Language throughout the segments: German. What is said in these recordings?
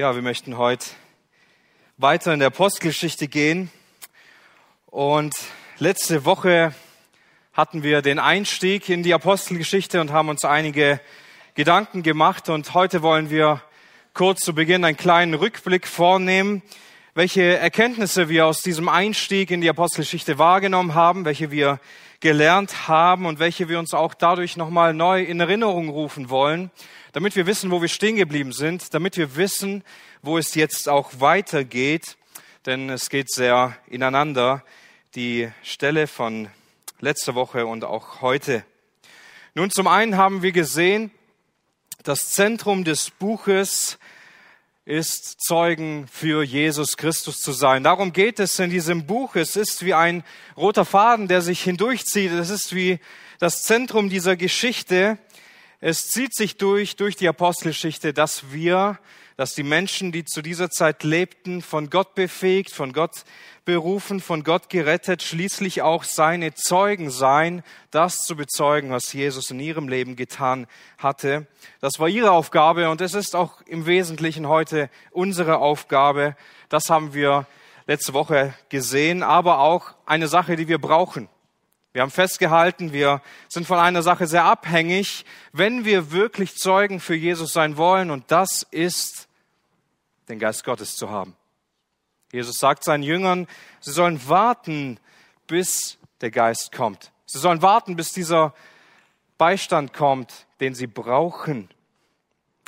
Ja, wir möchten heute weiter in der Apostelgeschichte gehen. Und letzte Woche hatten wir den Einstieg in die Apostelgeschichte und haben uns einige Gedanken gemacht. Und heute wollen wir kurz zu Beginn einen kleinen Rückblick vornehmen, welche Erkenntnisse wir aus diesem Einstieg in die Apostelgeschichte wahrgenommen haben, welche wir gelernt haben und welche wir uns auch dadurch nochmal neu in Erinnerung rufen wollen damit wir wissen, wo wir stehen geblieben sind, damit wir wissen, wo es jetzt auch weitergeht, denn es geht sehr ineinander, die Stelle von letzter Woche und auch heute. Nun, zum einen haben wir gesehen, das Zentrum des Buches ist Zeugen für Jesus Christus zu sein. Darum geht es in diesem Buch. Es ist wie ein roter Faden, der sich hindurchzieht. Es ist wie das Zentrum dieser Geschichte. Es zieht sich durch, durch die Apostelgeschichte, dass wir, dass die Menschen, die zu dieser Zeit lebten, von Gott befähigt, von Gott berufen, von Gott gerettet, schließlich auch seine Zeugen sein, das zu bezeugen, was Jesus in ihrem Leben getan hatte. Das war ihre Aufgabe und es ist auch im Wesentlichen heute unsere Aufgabe. Das haben wir letzte Woche gesehen, aber auch eine Sache, die wir brauchen. Wir haben festgehalten, wir sind von einer Sache sehr abhängig, wenn wir wirklich Zeugen für Jesus sein wollen, und das ist, den Geist Gottes zu haben. Jesus sagt seinen Jüngern, sie sollen warten, bis der Geist kommt. Sie sollen warten, bis dieser Beistand kommt, den sie brauchen.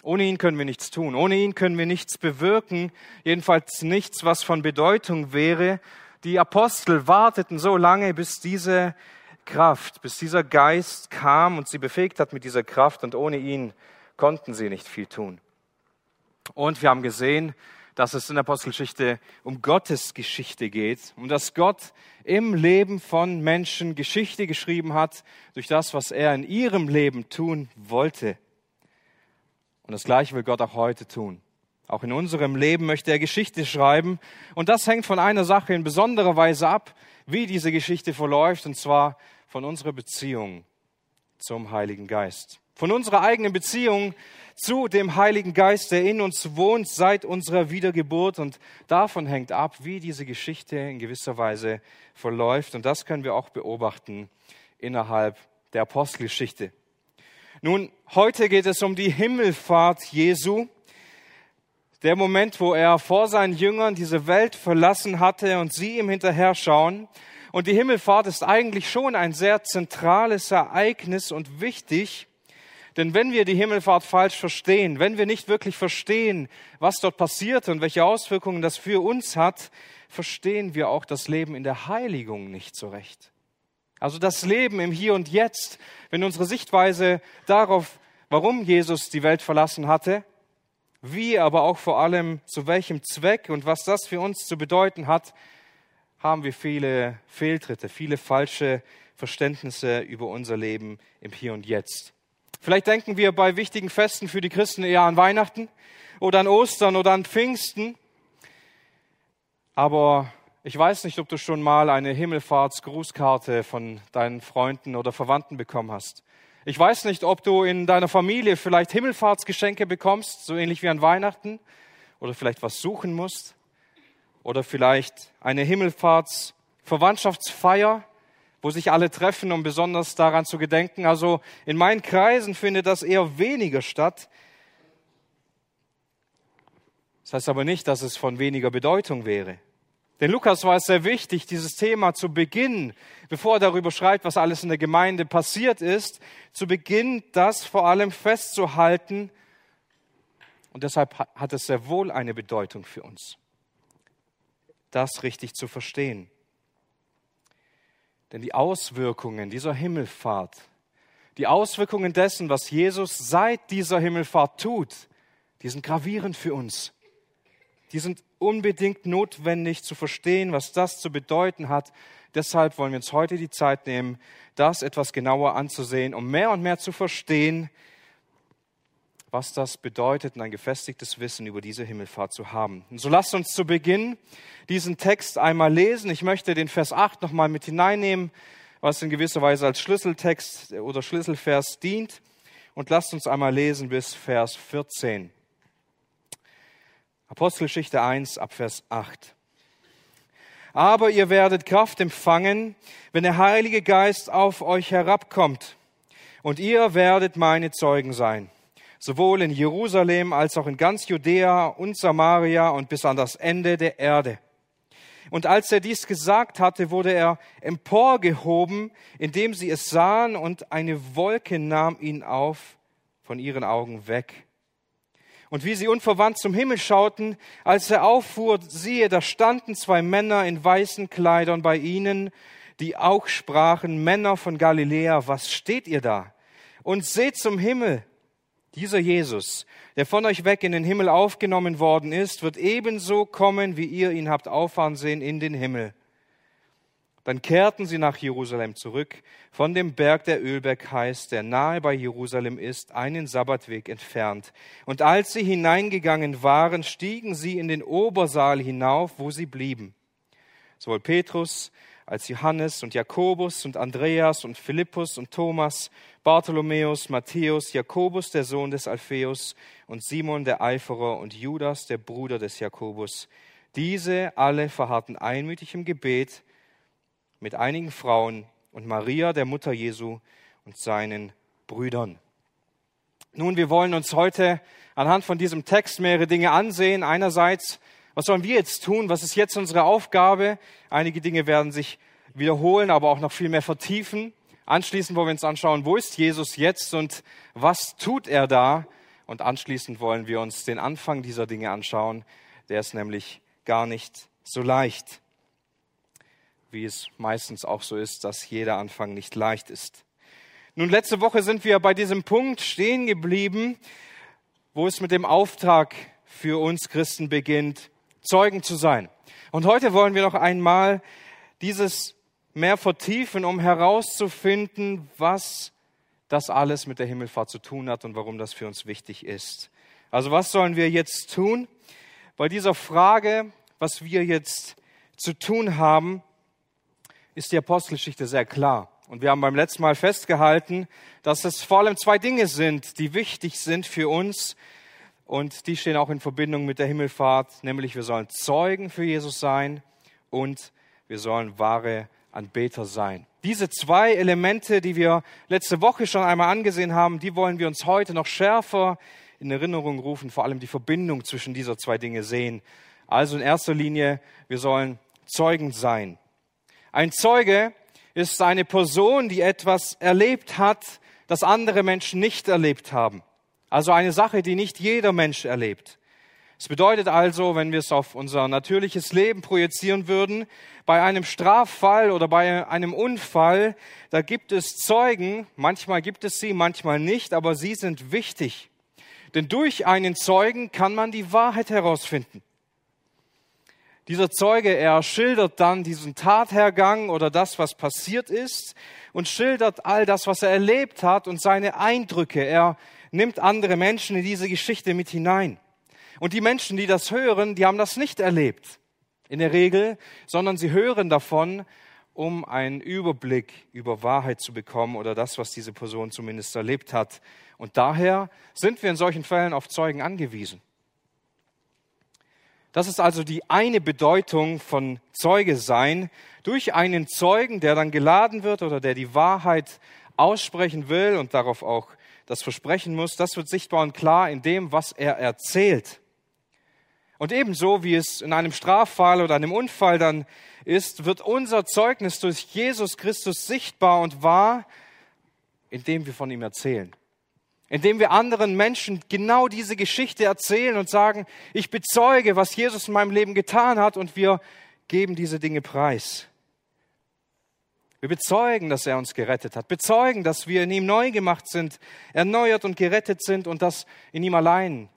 Ohne ihn können wir nichts tun. Ohne ihn können wir nichts bewirken. Jedenfalls nichts, was von Bedeutung wäre. Die Apostel warteten so lange, bis diese Kraft, bis dieser Geist kam und sie befähigt hat mit dieser Kraft und ohne ihn konnten sie nicht viel tun. Und wir haben gesehen, dass es in der Apostelgeschichte um Gottes Geschichte geht, um dass Gott im Leben von Menschen Geschichte geschrieben hat durch das, was er in ihrem Leben tun wollte. Und das Gleiche will Gott auch heute tun. Auch in unserem Leben möchte er Geschichte schreiben. Und das hängt von einer Sache in besonderer Weise ab, wie diese Geschichte verläuft, und zwar von unserer Beziehung zum Heiligen Geist. Von unserer eigenen Beziehung zu dem Heiligen Geist, der in uns wohnt seit unserer Wiedergeburt. Und davon hängt ab, wie diese Geschichte in gewisser Weise verläuft. Und das können wir auch beobachten innerhalb der Apostelgeschichte. Nun, heute geht es um die Himmelfahrt Jesu der Moment, wo er vor seinen Jüngern diese Welt verlassen hatte und sie ihm hinterher schauen. Und die Himmelfahrt ist eigentlich schon ein sehr zentrales Ereignis und wichtig. Denn wenn wir die Himmelfahrt falsch verstehen, wenn wir nicht wirklich verstehen, was dort passiert und welche Auswirkungen das für uns hat, verstehen wir auch das Leben in der Heiligung nicht so recht. Also das Leben im Hier und Jetzt, wenn unsere Sichtweise darauf, warum Jesus die Welt verlassen hatte, wie aber auch vor allem zu welchem Zweck und was das für uns zu bedeuten hat, haben wir viele Fehltritte, viele falsche Verständnisse über unser Leben im Hier und Jetzt. Vielleicht denken wir bei wichtigen Festen für die Christen eher an Weihnachten oder an Ostern oder an Pfingsten. Aber ich weiß nicht, ob du schon mal eine Himmelfahrtsgrußkarte von deinen Freunden oder Verwandten bekommen hast. Ich weiß nicht, ob du in deiner Familie vielleicht Himmelfahrtsgeschenke bekommst, so ähnlich wie an Weihnachten, oder vielleicht was suchen musst, oder vielleicht eine Himmelfahrtsverwandtschaftsfeier, wo sich alle treffen, um besonders daran zu gedenken. Also in meinen Kreisen findet das eher weniger statt. Das heißt aber nicht, dass es von weniger Bedeutung wäre. Denn Lukas war es sehr wichtig, dieses Thema zu Beginn, bevor er darüber schreibt, was alles in der Gemeinde passiert ist, zu Beginn das vor allem festzuhalten. Und deshalb hat es sehr wohl eine Bedeutung für uns, das richtig zu verstehen. Denn die Auswirkungen dieser Himmelfahrt, die Auswirkungen dessen, was Jesus seit dieser Himmelfahrt tut, die sind gravierend für uns. Die sind unbedingt notwendig zu verstehen, was das zu bedeuten hat. Deshalb wollen wir uns heute die Zeit nehmen, das etwas genauer anzusehen, um mehr und mehr zu verstehen, was das bedeutet ein gefestigtes Wissen über diese Himmelfahrt zu haben. Und so lasst uns zu Beginn diesen Text einmal lesen. Ich möchte den Vers 8 nochmal mit hineinnehmen, was in gewisser Weise als Schlüsseltext oder Schlüsselvers dient. Und lasst uns einmal lesen bis Vers 14. Apostelgeschichte 1 ab Vers 8. Aber ihr werdet Kraft empfangen, wenn der Heilige Geist auf euch herabkommt. Und ihr werdet meine Zeugen sein, sowohl in Jerusalem als auch in ganz Judäa und Samaria und bis an das Ende der Erde. Und als er dies gesagt hatte, wurde er emporgehoben, indem sie es sahen, und eine Wolke nahm ihn auf von ihren Augen weg. Und wie sie unverwandt zum Himmel schauten, als er auffuhr, siehe, da standen zwei Männer in weißen Kleidern bei ihnen, die auch sprachen, Männer von Galiläa, was steht ihr da? Und seht zum Himmel, dieser Jesus, der von euch weg in den Himmel aufgenommen worden ist, wird ebenso kommen, wie ihr ihn habt auffahren sehen in den Himmel. Dann kehrten sie nach Jerusalem zurück, von dem Berg, der Ölberg heißt, der nahe bei Jerusalem ist, einen Sabbatweg entfernt. Und als sie hineingegangen waren, stiegen sie in den Obersaal hinauf, wo sie blieben. Sowohl Petrus als Johannes und Jakobus und Andreas und Philippus und Thomas, Bartholomäus, Matthäus, Jakobus, der Sohn des Alpheus und Simon der Eiferer und Judas, der Bruder des Jakobus. Diese alle verharrten einmütig im Gebet, mit einigen Frauen und Maria, der Mutter Jesu, und seinen Brüdern. Nun, wir wollen uns heute anhand von diesem Text mehrere Dinge ansehen. Einerseits, was sollen wir jetzt tun? Was ist jetzt unsere Aufgabe? Einige Dinge werden sich wiederholen, aber auch noch viel mehr vertiefen. Anschließend wollen wir uns anschauen, wo ist Jesus jetzt und was tut er da? Und anschließend wollen wir uns den Anfang dieser Dinge anschauen. Der ist nämlich gar nicht so leicht wie es meistens auch so ist, dass jeder Anfang nicht leicht ist. Nun, letzte Woche sind wir bei diesem Punkt stehen geblieben, wo es mit dem Auftrag für uns Christen beginnt, Zeugen zu sein. Und heute wollen wir noch einmal dieses mehr vertiefen, um herauszufinden, was das alles mit der Himmelfahrt zu tun hat und warum das für uns wichtig ist. Also was sollen wir jetzt tun? Bei dieser Frage, was wir jetzt zu tun haben, ist die Apostelgeschichte sehr klar. Und wir haben beim letzten Mal festgehalten, dass es vor allem zwei Dinge sind, die wichtig sind für uns. Und die stehen auch in Verbindung mit der Himmelfahrt, nämlich wir sollen Zeugen für Jesus sein und wir sollen wahre Anbeter sein. Diese zwei Elemente, die wir letzte Woche schon einmal angesehen haben, die wollen wir uns heute noch schärfer in Erinnerung rufen, vor allem die Verbindung zwischen dieser zwei Dinge sehen. Also in erster Linie, wir sollen Zeugen sein. Ein Zeuge ist eine Person, die etwas erlebt hat, das andere Menschen nicht erlebt haben. Also eine Sache, die nicht jeder Mensch erlebt. Es bedeutet also, wenn wir es auf unser natürliches Leben projizieren würden, bei einem Straffall oder bei einem Unfall, da gibt es Zeugen, manchmal gibt es sie, manchmal nicht, aber sie sind wichtig. Denn durch einen Zeugen kann man die Wahrheit herausfinden. Dieser Zeuge, er schildert dann diesen Tathergang oder das, was passiert ist und schildert all das, was er erlebt hat und seine Eindrücke. Er nimmt andere Menschen in diese Geschichte mit hinein. Und die Menschen, die das hören, die haben das nicht erlebt in der Regel, sondern sie hören davon, um einen Überblick über Wahrheit zu bekommen oder das, was diese Person zumindest erlebt hat. Und daher sind wir in solchen Fällen auf Zeugen angewiesen. Das ist also die eine Bedeutung von Zeuge sein. Durch einen Zeugen, der dann geladen wird oder der die Wahrheit aussprechen will und darauf auch das versprechen muss, das wird sichtbar und klar in dem, was er erzählt. Und ebenso wie es in einem Straffall oder einem Unfall dann ist, wird unser Zeugnis durch Jesus Christus sichtbar und wahr, indem wir von ihm erzählen indem wir anderen Menschen genau diese Geschichte erzählen und sagen, ich bezeuge, was Jesus in meinem Leben getan hat und wir geben diese Dinge preis. Wir bezeugen, dass er uns gerettet hat, bezeugen, dass wir in ihm neu gemacht sind, erneuert und gerettet sind und dass in ihm allein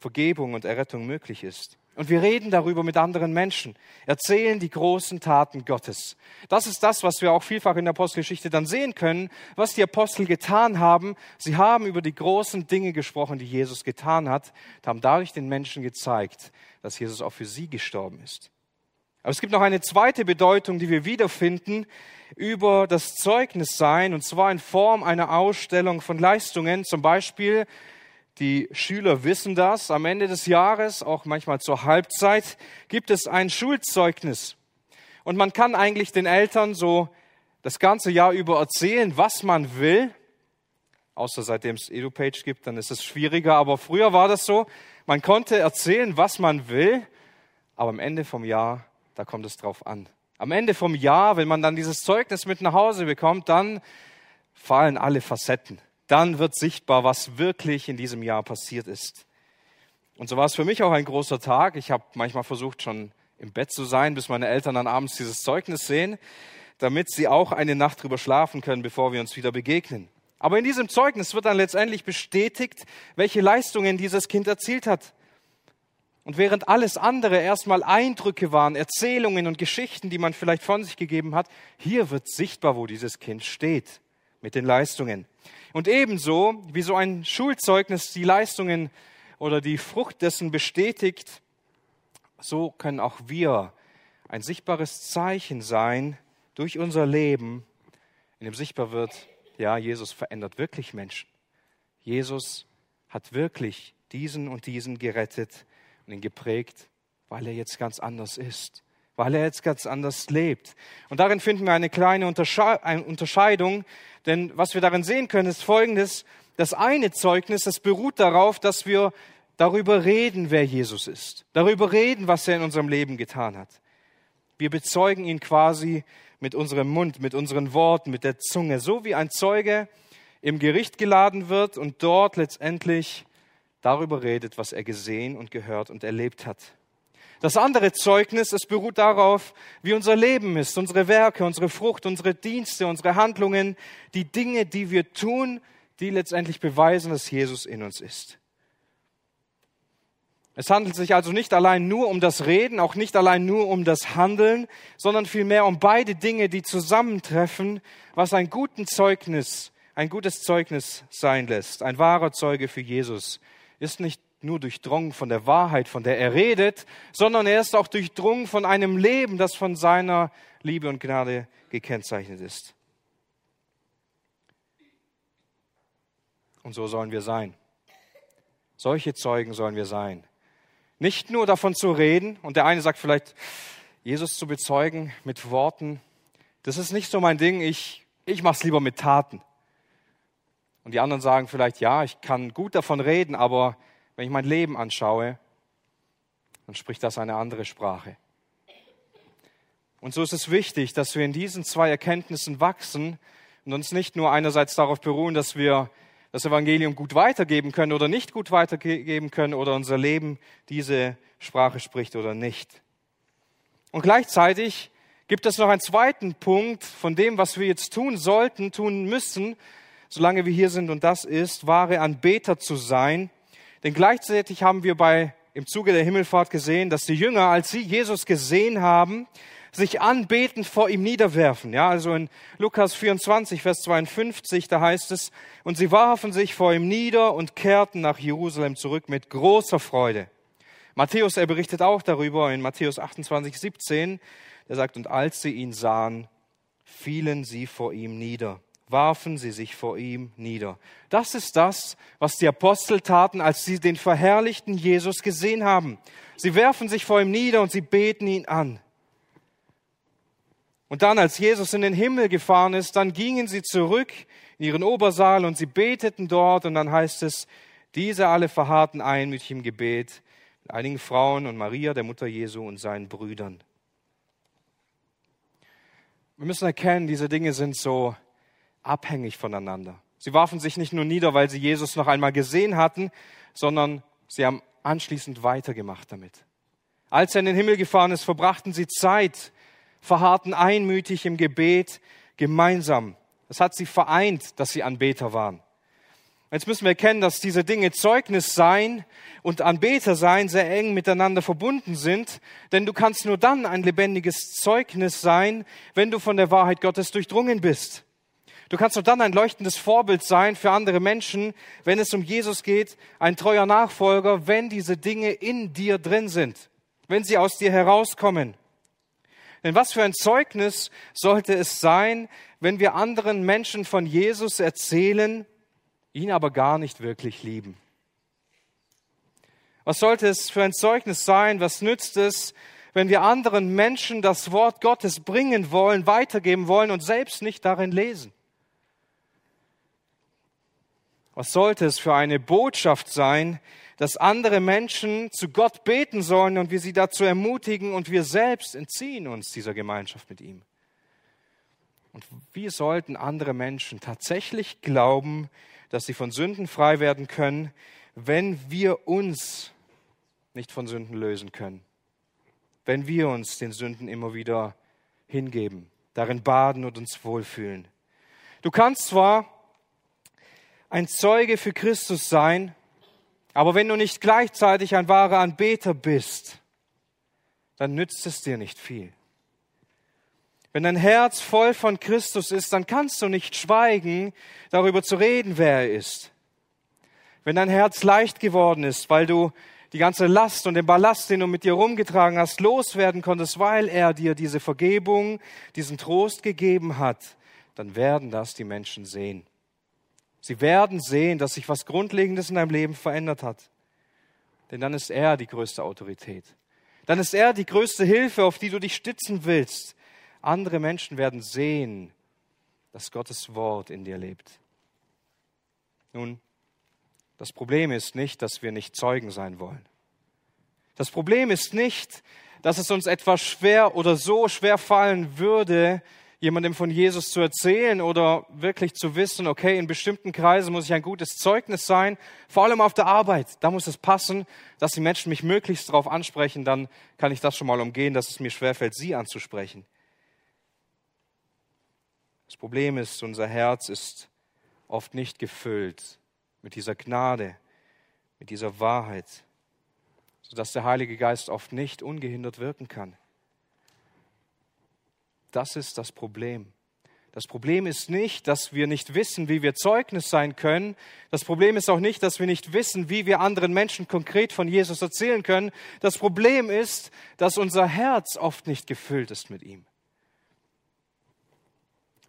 Vergebung und Errettung möglich ist. Und wir reden darüber mit anderen Menschen, erzählen die großen Taten Gottes. Das ist das, was wir auch vielfach in der Apostelgeschichte dann sehen können, was die Apostel getan haben. Sie haben über die großen Dinge gesprochen, die Jesus getan hat, und haben dadurch den Menschen gezeigt, dass Jesus auch für sie gestorben ist. Aber es gibt noch eine zweite Bedeutung, die wir wiederfinden über das Zeugnissein, und zwar in Form einer Ausstellung von Leistungen, zum Beispiel Die Schüler wissen das. Am Ende des Jahres, auch manchmal zur Halbzeit, gibt es ein Schulzeugnis. Und man kann eigentlich den Eltern so das ganze Jahr über erzählen, was man will. Außer seitdem es EduPage gibt, dann ist es schwieriger. Aber früher war das so. Man konnte erzählen, was man will. Aber am Ende vom Jahr, da kommt es drauf an. Am Ende vom Jahr, wenn man dann dieses Zeugnis mit nach Hause bekommt, dann fallen alle Facetten. Dann wird sichtbar, was wirklich in diesem Jahr passiert ist. Und so war es für mich auch ein großer Tag. Ich habe manchmal versucht, schon im Bett zu sein, bis meine Eltern dann abends dieses Zeugnis sehen, damit sie auch eine Nacht drüber schlafen können, bevor wir uns wieder begegnen. Aber in diesem Zeugnis wird dann letztendlich bestätigt, welche Leistungen dieses Kind erzielt hat. Und während alles andere erstmal Eindrücke waren, Erzählungen und Geschichten, die man vielleicht von sich gegeben hat, hier wird sichtbar, wo dieses Kind steht mit den Leistungen. Und ebenso wie so ein Schulzeugnis die Leistungen oder die Frucht dessen bestätigt, so können auch wir ein sichtbares Zeichen sein durch unser Leben, in dem sichtbar wird, ja, Jesus verändert wirklich Menschen. Jesus hat wirklich diesen und diesen gerettet und ihn geprägt, weil er jetzt ganz anders ist, weil er jetzt ganz anders lebt. Und darin finden wir eine kleine Unterscheidung, denn was wir darin sehen können, ist Folgendes. Das eine Zeugnis, das beruht darauf, dass wir darüber reden, wer Jesus ist, darüber reden, was er in unserem Leben getan hat. Wir bezeugen ihn quasi mit unserem Mund, mit unseren Worten, mit der Zunge, so wie ein Zeuge im Gericht geladen wird und dort letztendlich darüber redet, was er gesehen und gehört und erlebt hat. Das andere Zeugnis, es beruht darauf, wie unser Leben ist, unsere Werke, unsere Frucht, unsere Dienste, unsere Handlungen, die Dinge, die wir tun, die letztendlich beweisen, dass Jesus in uns ist. Es handelt sich also nicht allein nur um das Reden, auch nicht allein nur um das Handeln, sondern vielmehr um beide Dinge, die zusammentreffen, was ein guten Zeugnis, ein gutes Zeugnis sein lässt. Ein wahrer Zeuge für Jesus ist nicht nur durchdrungen von der Wahrheit, von der er redet, sondern er ist auch durchdrungen von einem Leben, das von seiner Liebe und Gnade gekennzeichnet ist. Und so sollen wir sein. Solche Zeugen sollen wir sein. Nicht nur davon zu reden, und der eine sagt vielleicht, Jesus zu bezeugen mit Worten, das ist nicht so mein Ding, ich, ich mache es lieber mit Taten. Und die anderen sagen vielleicht, ja, ich kann gut davon reden, aber wenn ich mein Leben anschaue, dann spricht das eine andere Sprache. Und so ist es wichtig, dass wir in diesen zwei Erkenntnissen wachsen und uns nicht nur einerseits darauf beruhen, dass wir das Evangelium gut weitergeben können oder nicht gut weitergeben können oder unser Leben diese Sprache spricht oder nicht. Und gleichzeitig gibt es noch einen zweiten Punkt von dem, was wir jetzt tun sollten, tun müssen, solange wir hier sind, und das ist, wahre Anbeter zu sein. Denn gleichzeitig haben wir bei, im Zuge der Himmelfahrt gesehen, dass die Jünger, als sie Jesus gesehen haben, sich anbetend vor ihm niederwerfen. Ja, also in Lukas 24, Vers 52, da heißt es, und sie warfen sich vor ihm nieder und kehrten nach Jerusalem zurück mit großer Freude. Matthäus, er berichtet auch darüber in Matthäus 28, 17, er sagt, und als sie ihn sahen, fielen sie vor ihm nieder warfen sie sich vor ihm nieder. Das ist das, was die Apostel taten, als sie den verherrlichten Jesus gesehen haben. Sie werfen sich vor ihm nieder und sie beten ihn an. Und dann, als Jesus in den Himmel gefahren ist, dann gingen sie zurück in ihren Obersaal und sie beteten dort. Und dann heißt es, diese alle verharrten einmütig im Gebet mit einigen Frauen und Maria, der Mutter Jesu und seinen Brüdern. Wir müssen erkennen, diese Dinge sind so abhängig voneinander. Sie warfen sich nicht nur nieder, weil sie Jesus noch einmal gesehen hatten, sondern sie haben anschließend weitergemacht damit. Als er in den Himmel gefahren ist, verbrachten sie Zeit, verharrten einmütig im Gebet gemeinsam. Das hat sie vereint, dass sie Anbeter waren. Jetzt müssen wir erkennen, dass diese Dinge Zeugnis sein und Anbeter sein sehr eng miteinander verbunden sind, denn du kannst nur dann ein lebendiges Zeugnis sein, wenn du von der Wahrheit Gottes durchdrungen bist. Du kannst nur dann ein leuchtendes Vorbild sein für andere Menschen, wenn es um Jesus geht, ein treuer Nachfolger, wenn diese Dinge in dir drin sind, wenn sie aus dir herauskommen. Denn was für ein Zeugnis sollte es sein, wenn wir anderen Menschen von Jesus erzählen, ihn aber gar nicht wirklich lieben? Was sollte es für ein Zeugnis sein? Was nützt es, wenn wir anderen Menschen das Wort Gottes bringen wollen, weitergeben wollen und selbst nicht darin lesen? Was sollte es für eine Botschaft sein, dass andere Menschen zu Gott beten sollen und wir sie dazu ermutigen und wir selbst entziehen uns dieser Gemeinschaft mit ihm? Und wie sollten andere Menschen tatsächlich glauben, dass sie von Sünden frei werden können, wenn wir uns nicht von Sünden lösen können? Wenn wir uns den Sünden immer wieder hingeben, darin baden und uns wohlfühlen. Du kannst zwar ein Zeuge für Christus sein, aber wenn du nicht gleichzeitig ein wahrer Anbeter bist, dann nützt es dir nicht viel. Wenn dein Herz voll von Christus ist, dann kannst du nicht schweigen, darüber zu reden, wer er ist. Wenn dein Herz leicht geworden ist, weil du die ganze Last und den Ballast, den du mit dir rumgetragen hast, loswerden konntest, weil er dir diese Vergebung, diesen Trost gegeben hat, dann werden das die Menschen sehen. Sie werden sehen, dass sich was Grundlegendes in deinem Leben verändert hat. Denn dann ist er die größte Autorität. Dann ist er die größte Hilfe, auf die du dich stützen willst. Andere Menschen werden sehen, dass Gottes Wort in dir lebt. Nun, das Problem ist nicht, dass wir nicht Zeugen sein wollen. Das Problem ist nicht, dass es uns etwas schwer oder so schwer fallen würde, jemandem von Jesus zu erzählen oder wirklich zu wissen, okay, in bestimmten Kreisen muss ich ein gutes Zeugnis sein, vor allem auf der Arbeit. Da muss es passen, dass die Menschen mich möglichst darauf ansprechen, dann kann ich das schon mal umgehen, dass es mir schwerfällt, sie anzusprechen. Das Problem ist, unser Herz ist oft nicht gefüllt mit dieser Gnade, mit dieser Wahrheit, sodass der Heilige Geist oft nicht ungehindert wirken kann. Das ist das Problem. Das Problem ist nicht, dass wir nicht wissen, wie wir Zeugnis sein können. Das Problem ist auch nicht, dass wir nicht wissen, wie wir anderen Menschen konkret von Jesus erzählen können. Das Problem ist, dass unser Herz oft nicht gefüllt ist mit ihm.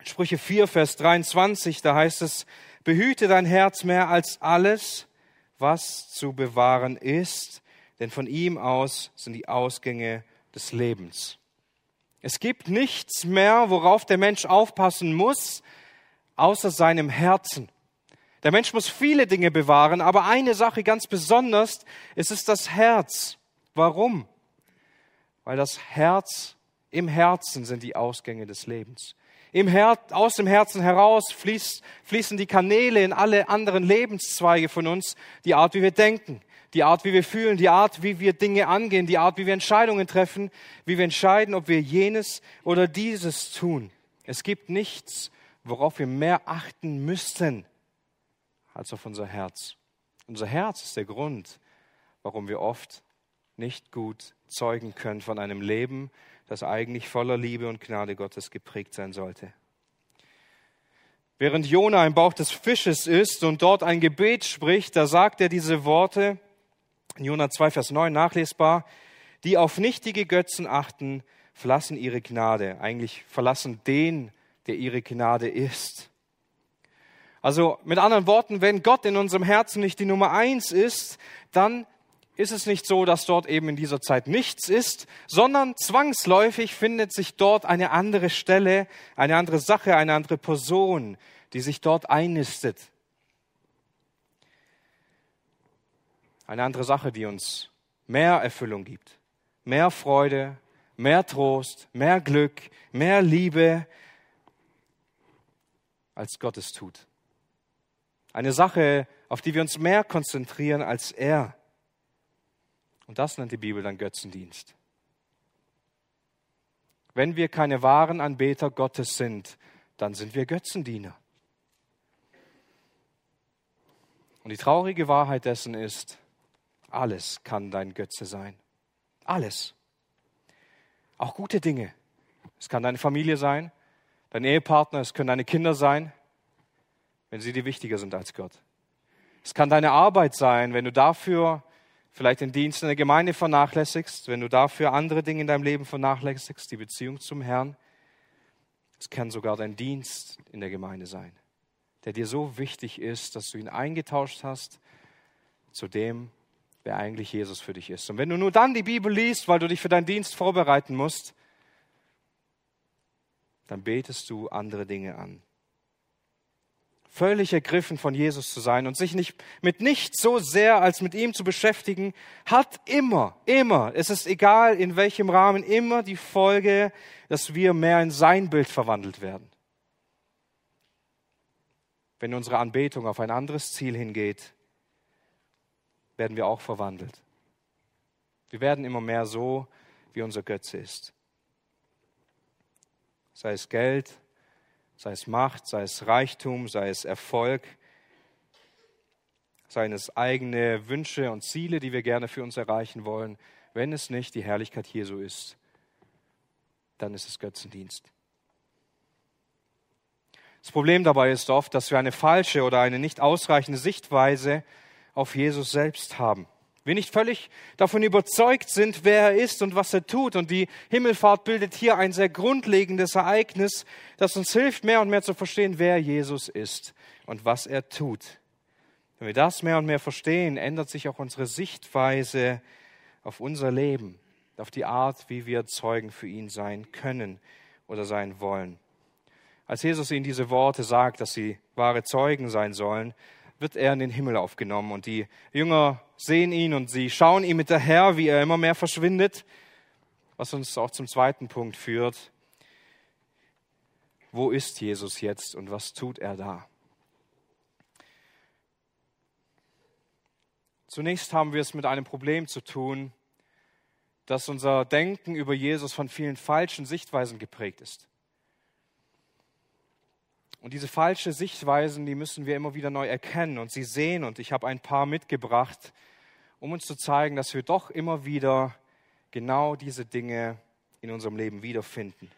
Sprüche 4, Vers 23, da heißt es, behüte dein Herz mehr als alles, was zu bewahren ist, denn von ihm aus sind die Ausgänge des Lebens. Es gibt nichts mehr, worauf der Mensch aufpassen muss, außer seinem Herzen. Der Mensch muss viele Dinge bewahren, aber eine Sache ganz besonders, es ist das Herz. Warum? Weil das Herz, im Herzen sind die Ausgänge des Lebens. Im Her aus dem Herzen heraus fließ, fließen die Kanäle in alle anderen Lebenszweige von uns, die Art, wie wir denken, die Art, wie wir fühlen, die Art, wie wir Dinge angehen, die Art, wie wir Entscheidungen treffen, wie wir entscheiden, ob wir jenes oder dieses tun. Es gibt nichts, worauf wir mehr achten müssten als auf unser Herz. Unser Herz ist der Grund, warum wir oft nicht gut zeugen können von einem Leben, das eigentlich voller Liebe und Gnade Gottes geprägt sein sollte. Während Jona im Bauch des Fisches ist und dort ein Gebet spricht, da sagt er diese Worte, in Jona 2, Vers 9 nachlesbar, die auf nichtige Götzen achten, verlassen ihre Gnade. Eigentlich verlassen den, der ihre Gnade ist. Also mit anderen Worten, wenn Gott in unserem Herzen nicht die Nummer eins ist, dann ist es nicht so, dass dort eben in dieser Zeit nichts ist, sondern zwangsläufig findet sich dort eine andere Stelle, eine andere Sache, eine andere Person, die sich dort einnistet. Eine andere Sache, die uns mehr Erfüllung gibt, mehr Freude, mehr Trost, mehr Glück, mehr Liebe, als Gott es tut. Eine Sache, auf die wir uns mehr konzentrieren als er. Und das nennt die Bibel dann Götzendienst. Wenn wir keine wahren Anbeter Gottes sind, dann sind wir Götzendiener. Und die traurige Wahrheit dessen ist, alles kann dein Götze sein. Alles. Auch gute Dinge. Es kann deine Familie sein, dein Ehepartner, es können deine Kinder sein, wenn sie dir wichtiger sind als Gott. Es kann deine Arbeit sein, wenn du dafür vielleicht den Dienst in der Gemeinde vernachlässigst, wenn du dafür andere Dinge in deinem Leben vernachlässigst, die Beziehung zum Herrn. Es kann sogar dein Dienst in der Gemeinde sein, der dir so wichtig ist, dass du ihn eingetauscht hast zu dem, wer eigentlich Jesus für dich ist. Und wenn du nur dann die Bibel liest, weil du dich für deinen Dienst vorbereiten musst, dann betest du andere Dinge an. Völlig ergriffen von Jesus zu sein und sich nicht mit nichts so sehr als mit ihm zu beschäftigen, hat immer, immer, es ist egal in welchem Rahmen, immer die Folge, dass wir mehr in sein Bild verwandelt werden. Wenn unsere Anbetung auf ein anderes Ziel hingeht, werden wir auch verwandelt. Wir werden immer mehr so, wie unser Götze ist. Sei es Geld, sei es Macht, sei es Reichtum, sei es Erfolg, seien es eigene Wünsche und Ziele, die wir gerne für uns erreichen wollen. Wenn es nicht die Herrlichkeit Jesu ist, dann ist es Götzendienst. Das Problem dabei ist oft, dass wir eine falsche oder eine nicht ausreichende Sichtweise auf Jesus selbst haben. Wir nicht völlig davon überzeugt sind, wer er ist und was er tut. Und die Himmelfahrt bildet hier ein sehr grundlegendes Ereignis, das uns hilft, mehr und mehr zu verstehen, wer Jesus ist und was er tut. Wenn wir das mehr und mehr verstehen, ändert sich auch unsere Sichtweise auf unser Leben, auf die Art, wie wir Zeugen für ihn sein können oder sein wollen. Als Jesus ihnen diese Worte sagt, dass sie wahre Zeugen sein sollen, wird er in den Himmel aufgenommen. Und die Jünger sehen ihn und sie schauen ihm hinterher, wie er immer mehr verschwindet, was uns auch zum zweiten Punkt führt. Wo ist Jesus jetzt und was tut er da? Zunächst haben wir es mit einem Problem zu tun, dass unser Denken über Jesus von vielen falschen Sichtweisen geprägt ist. Und diese falsche Sichtweisen, die müssen wir immer wieder neu erkennen und sie sehen. Und ich habe ein paar mitgebracht, um uns zu zeigen, dass wir doch immer wieder genau diese Dinge in unserem Leben wiederfinden.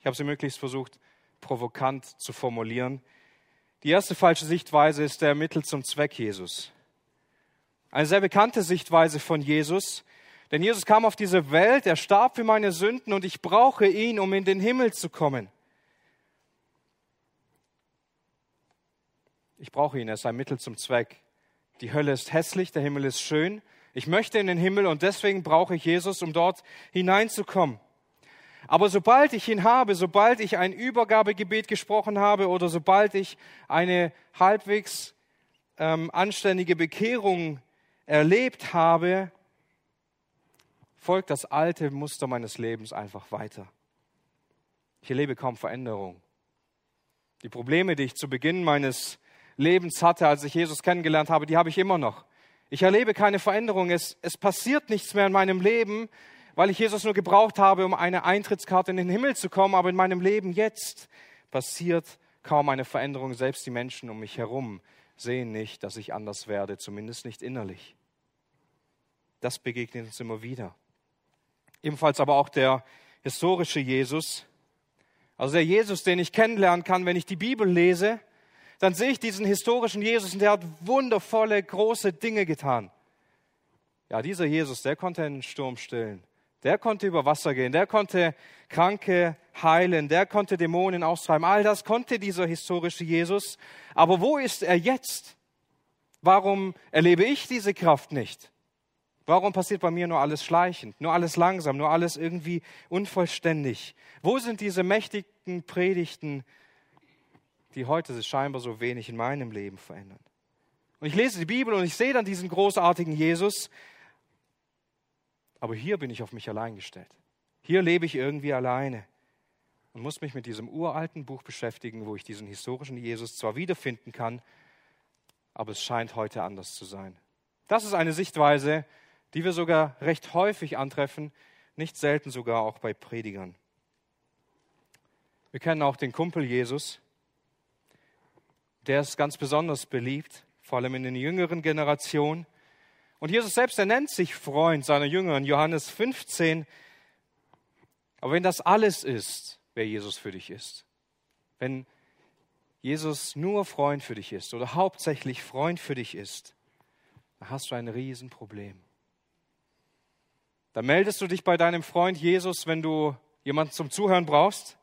Ich habe sie möglichst versucht, provokant zu formulieren. Die erste falsche Sichtweise ist der Mittel zum Zweck Jesus. Eine sehr bekannte Sichtweise von Jesus, denn Jesus kam auf diese Welt, er starb für meine Sünden und ich brauche ihn, um in den Himmel zu kommen. Ich brauche ihn, er ist ein Mittel zum Zweck. Die Hölle ist hässlich, der Himmel ist schön. Ich möchte in den Himmel und deswegen brauche ich Jesus, um dort hineinzukommen. Aber sobald ich ihn habe, sobald ich ein Übergabegebet gesprochen habe oder sobald ich eine halbwegs ähm, anständige Bekehrung erlebt habe, folgt das alte Muster meines Lebens einfach weiter. Ich erlebe kaum Veränderung. Die Probleme, die ich zu Beginn meines Lebens hatte, als ich Jesus kennengelernt habe, die habe ich immer noch. Ich erlebe keine Veränderung. Es, es passiert nichts mehr in meinem Leben, weil ich Jesus nur gebraucht habe, um eine Eintrittskarte in den Himmel zu kommen. Aber in meinem Leben jetzt passiert kaum eine Veränderung. Selbst die Menschen um mich herum sehen nicht, dass ich anders werde, zumindest nicht innerlich. Das begegnet uns immer wieder. Ebenfalls aber auch der historische Jesus, also der Jesus, den ich kennenlernen kann, wenn ich die Bibel lese dann sehe ich diesen historischen Jesus und der hat wundervolle, große Dinge getan. Ja, dieser Jesus, der konnte einen Sturm stillen. Der konnte über Wasser gehen, der konnte Kranke heilen, der konnte Dämonen austreiben. All das konnte dieser historische Jesus. Aber wo ist er jetzt? Warum erlebe ich diese Kraft nicht? Warum passiert bei mir nur alles schleichend, nur alles langsam, nur alles irgendwie unvollständig? Wo sind diese mächtigen Predigten die heute scheinbar so wenig in meinem Leben verändern. Und ich lese die Bibel und ich sehe dann diesen großartigen Jesus, aber hier bin ich auf mich allein gestellt. Hier lebe ich irgendwie alleine und muss mich mit diesem uralten Buch beschäftigen, wo ich diesen historischen Jesus zwar wiederfinden kann, aber es scheint heute anders zu sein. Das ist eine Sichtweise, die wir sogar recht häufig antreffen, nicht selten sogar auch bei Predigern. Wir kennen auch den Kumpel Jesus, der ist ganz besonders beliebt, vor allem in den jüngeren Generationen. Und Jesus selbst, er nennt sich Freund seiner Jünger in Johannes 15. Aber wenn das alles ist, wer Jesus für dich ist, wenn Jesus nur Freund für dich ist oder hauptsächlich Freund für dich ist, dann hast du ein Riesenproblem. Dann meldest du dich bei deinem Freund Jesus, wenn du jemanden zum Zuhören brauchst.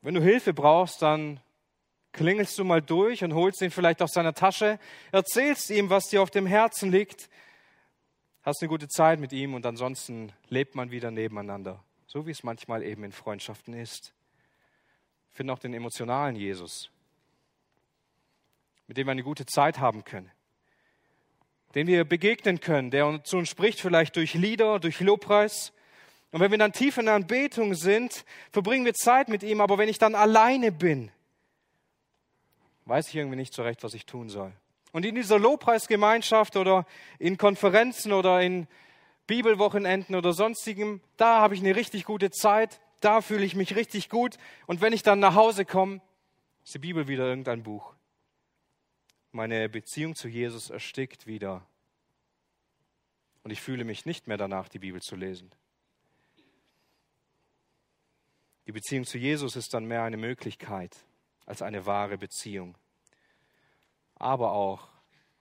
Wenn du Hilfe brauchst, dann klingelst du mal durch und holst ihn vielleicht aus seiner Tasche, erzählst ihm, was dir auf dem Herzen liegt. hast eine gute Zeit mit ihm und ansonsten lebt man wieder nebeneinander, so wie es manchmal eben in Freundschaften ist. Finde auch den emotionalen Jesus, mit dem wir eine gute Zeit haben können, den wir begegnen können, der zu uns spricht, vielleicht durch Lieder, durch Lobpreis. Und wenn wir dann tief in der Anbetung sind, verbringen wir Zeit mit ihm, aber wenn ich dann alleine bin, weiß ich irgendwie nicht so recht, was ich tun soll. Und in dieser Lobpreisgemeinschaft oder in Konferenzen oder in Bibelwochenenden oder sonstigem, da habe ich eine richtig gute Zeit, da fühle ich mich richtig gut. Und wenn ich dann nach Hause komme, ist die Bibel wieder irgendein Buch. Meine Beziehung zu Jesus erstickt wieder. Und ich fühle mich nicht mehr danach, die Bibel zu lesen. Die Beziehung zu Jesus ist dann mehr eine Möglichkeit als eine wahre Beziehung, aber auch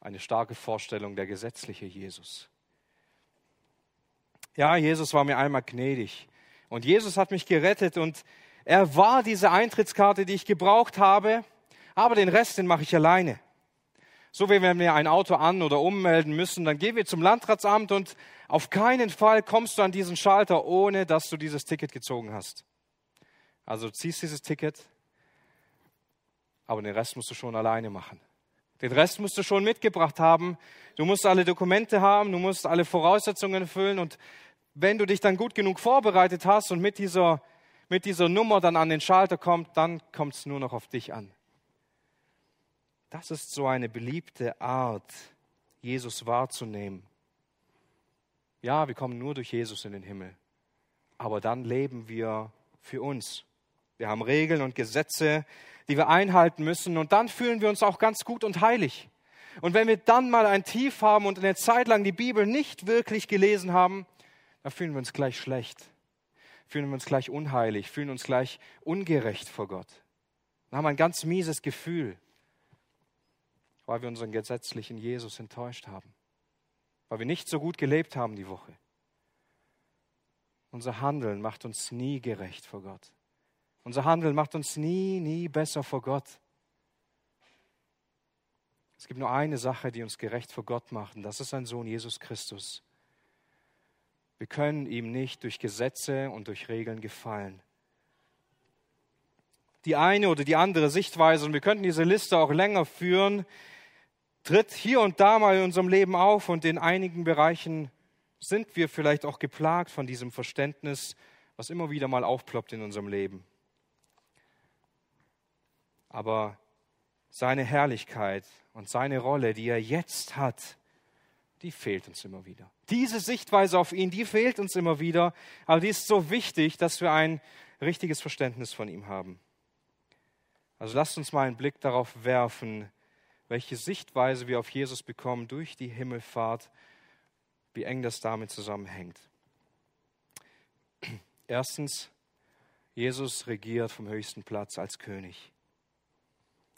eine starke Vorstellung der gesetzliche Jesus. Ja, Jesus war mir einmal gnädig und Jesus hat mich gerettet und er war diese Eintrittskarte, die ich gebraucht habe, aber den Rest, den mache ich alleine. So wie wenn wir ein Auto an- oder ummelden müssen, dann gehen wir zum Landratsamt und auf keinen Fall kommst du an diesen Schalter, ohne dass du dieses Ticket gezogen hast. Also ziehst dieses Ticket, aber den Rest musst du schon alleine machen. Den Rest musst du schon mitgebracht haben. Du musst alle Dokumente haben, du musst alle Voraussetzungen erfüllen und wenn du dich dann gut genug vorbereitet hast und mit dieser, mit dieser Nummer dann an den Schalter kommt, dann kommt es nur noch auf dich an. Das ist so eine beliebte Art, Jesus wahrzunehmen. Ja, wir kommen nur durch Jesus in den Himmel, aber dann leben wir für uns. Wir haben Regeln und Gesetze, die wir einhalten müssen. Und dann fühlen wir uns auch ganz gut und heilig. Und wenn wir dann mal ein Tief haben und eine Zeit lang die Bibel nicht wirklich gelesen haben, dann fühlen wir uns gleich schlecht, fühlen wir uns gleich unheilig, fühlen uns gleich ungerecht vor Gott. Dann haben wir ein ganz mieses Gefühl, weil wir unseren gesetzlichen Jesus enttäuscht haben, weil wir nicht so gut gelebt haben die Woche. Unser Handeln macht uns nie gerecht vor Gott. Unser Handeln macht uns nie, nie besser vor Gott. Es gibt nur eine Sache, die uns gerecht vor Gott macht, und das ist sein Sohn Jesus Christus. Wir können ihm nicht durch Gesetze und durch Regeln gefallen. Die eine oder die andere Sichtweise, und wir könnten diese Liste auch länger führen, tritt hier und da mal in unserem Leben auf und in einigen Bereichen sind wir vielleicht auch geplagt von diesem Verständnis, was immer wieder mal aufploppt in unserem Leben. Aber seine Herrlichkeit und seine Rolle, die er jetzt hat, die fehlt uns immer wieder. Diese Sichtweise auf ihn, die fehlt uns immer wieder, aber die ist so wichtig, dass wir ein richtiges Verständnis von ihm haben. Also lasst uns mal einen Blick darauf werfen, welche Sichtweise wir auf Jesus bekommen durch die Himmelfahrt wie eng das damit zusammenhängt. Erstens, Jesus regiert vom höchsten Platz als König.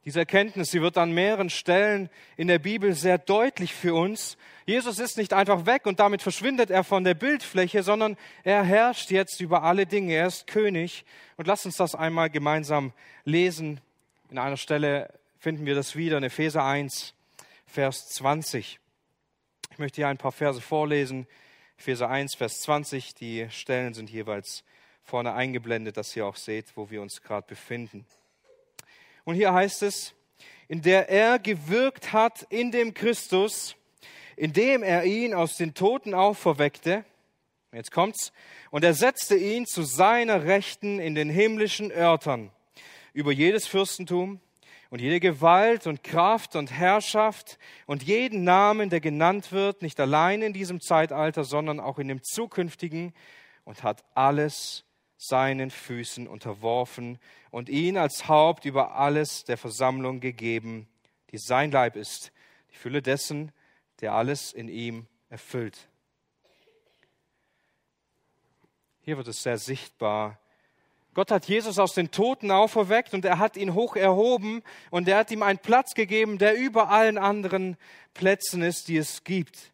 Diese Erkenntnis, sie wird an mehreren Stellen in der Bibel sehr deutlich für uns. Jesus ist nicht einfach weg und damit verschwindet er von der Bildfläche, sondern er herrscht jetzt über alle Dinge. Er ist König. Und lasst uns das einmal gemeinsam lesen. In einer Stelle finden wir das wieder in Epheser 1, Vers 20. Ich möchte hier ein paar Verse vorlesen. Epheser 1, Vers 20. Die Stellen sind jeweils vorne eingeblendet, dass ihr auch seht, wo wir uns gerade befinden. Und hier heißt es, in der er gewirkt hat in dem Christus, indem er ihn aus den Toten auferweckte. Jetzt kommt's. Und er setzte ihn zu seiner Rechten in den himmlischen Örtern über jedes Fürstentum und jede Gewalt und Kraft und Herrschaft und jeden Namen, der genannt wird, nicht allein in diesem Zeitalter, sondern auch in dem zukünftigen und hat alles seinen Füßen unterworfen und ihn als Haupt über alles der Versammlung gegeben, die sein Leib ist, die Fülle dessen, der alles in ihm erfüllt. Hier wird es sehr sichtbar, Gott hat Jesus aus den Toten auferweckt und er hat ihn hoch erhoben und er hat ihm einen Platz gegeben, der über allen anderen Plätzen ist, die es gibt.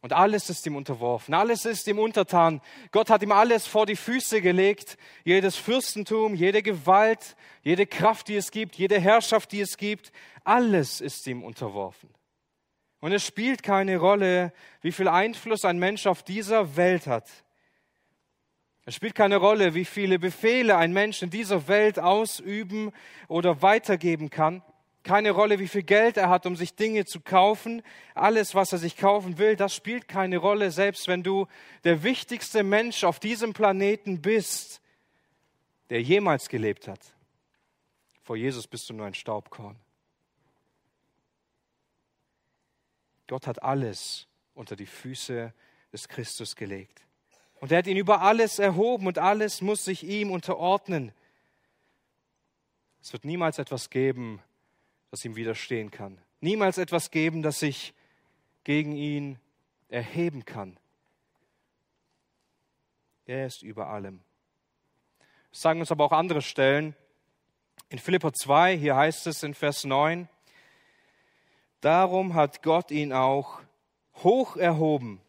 Und alles ist ihm unterworfen, alles ist ihm untertan. Gott hat ihm alles vor die Füße gelegt, jedes Fürstentum, jede Gewalt, jede Kraft, die es gibt, jede Herrschaft, die es gibt, alles ist ihm unterworfen. Und es spielt keine Rolle, wie viel Einfluss ein Mensch auf dieser Welt hat. Es spielt keine Rolle, wie viele Befehle ein Mensch in dieser Welt ausüben oder weitergeben kann. Keine Rolle, wie viel Geld er hat, um sich Dinge zu kaufen. Alles, was er sich kaufen will, das spielt keine Rolle, selbst wenn du der wichtigste Mensch auf diesem Planeten bist, der jemals gelebt hat. Vor Jesus bist du nur ein Staubkorn. Gott hat alles unter die Füße des Christus gelegt. Und er hat ihn über alles erhoben und alles muss sich ihm unterordnen. Es wird niemals etwas geben, das ihm widerstehen kann. Niemals etwas geben, das sich gegen ihn erheben kann. Er ist über allem. Das sagen uns aber auch andere Stellen. In Philippa 2, hier heißt es in Vers 9, Darum hat Gott ihn auch hoch erhoben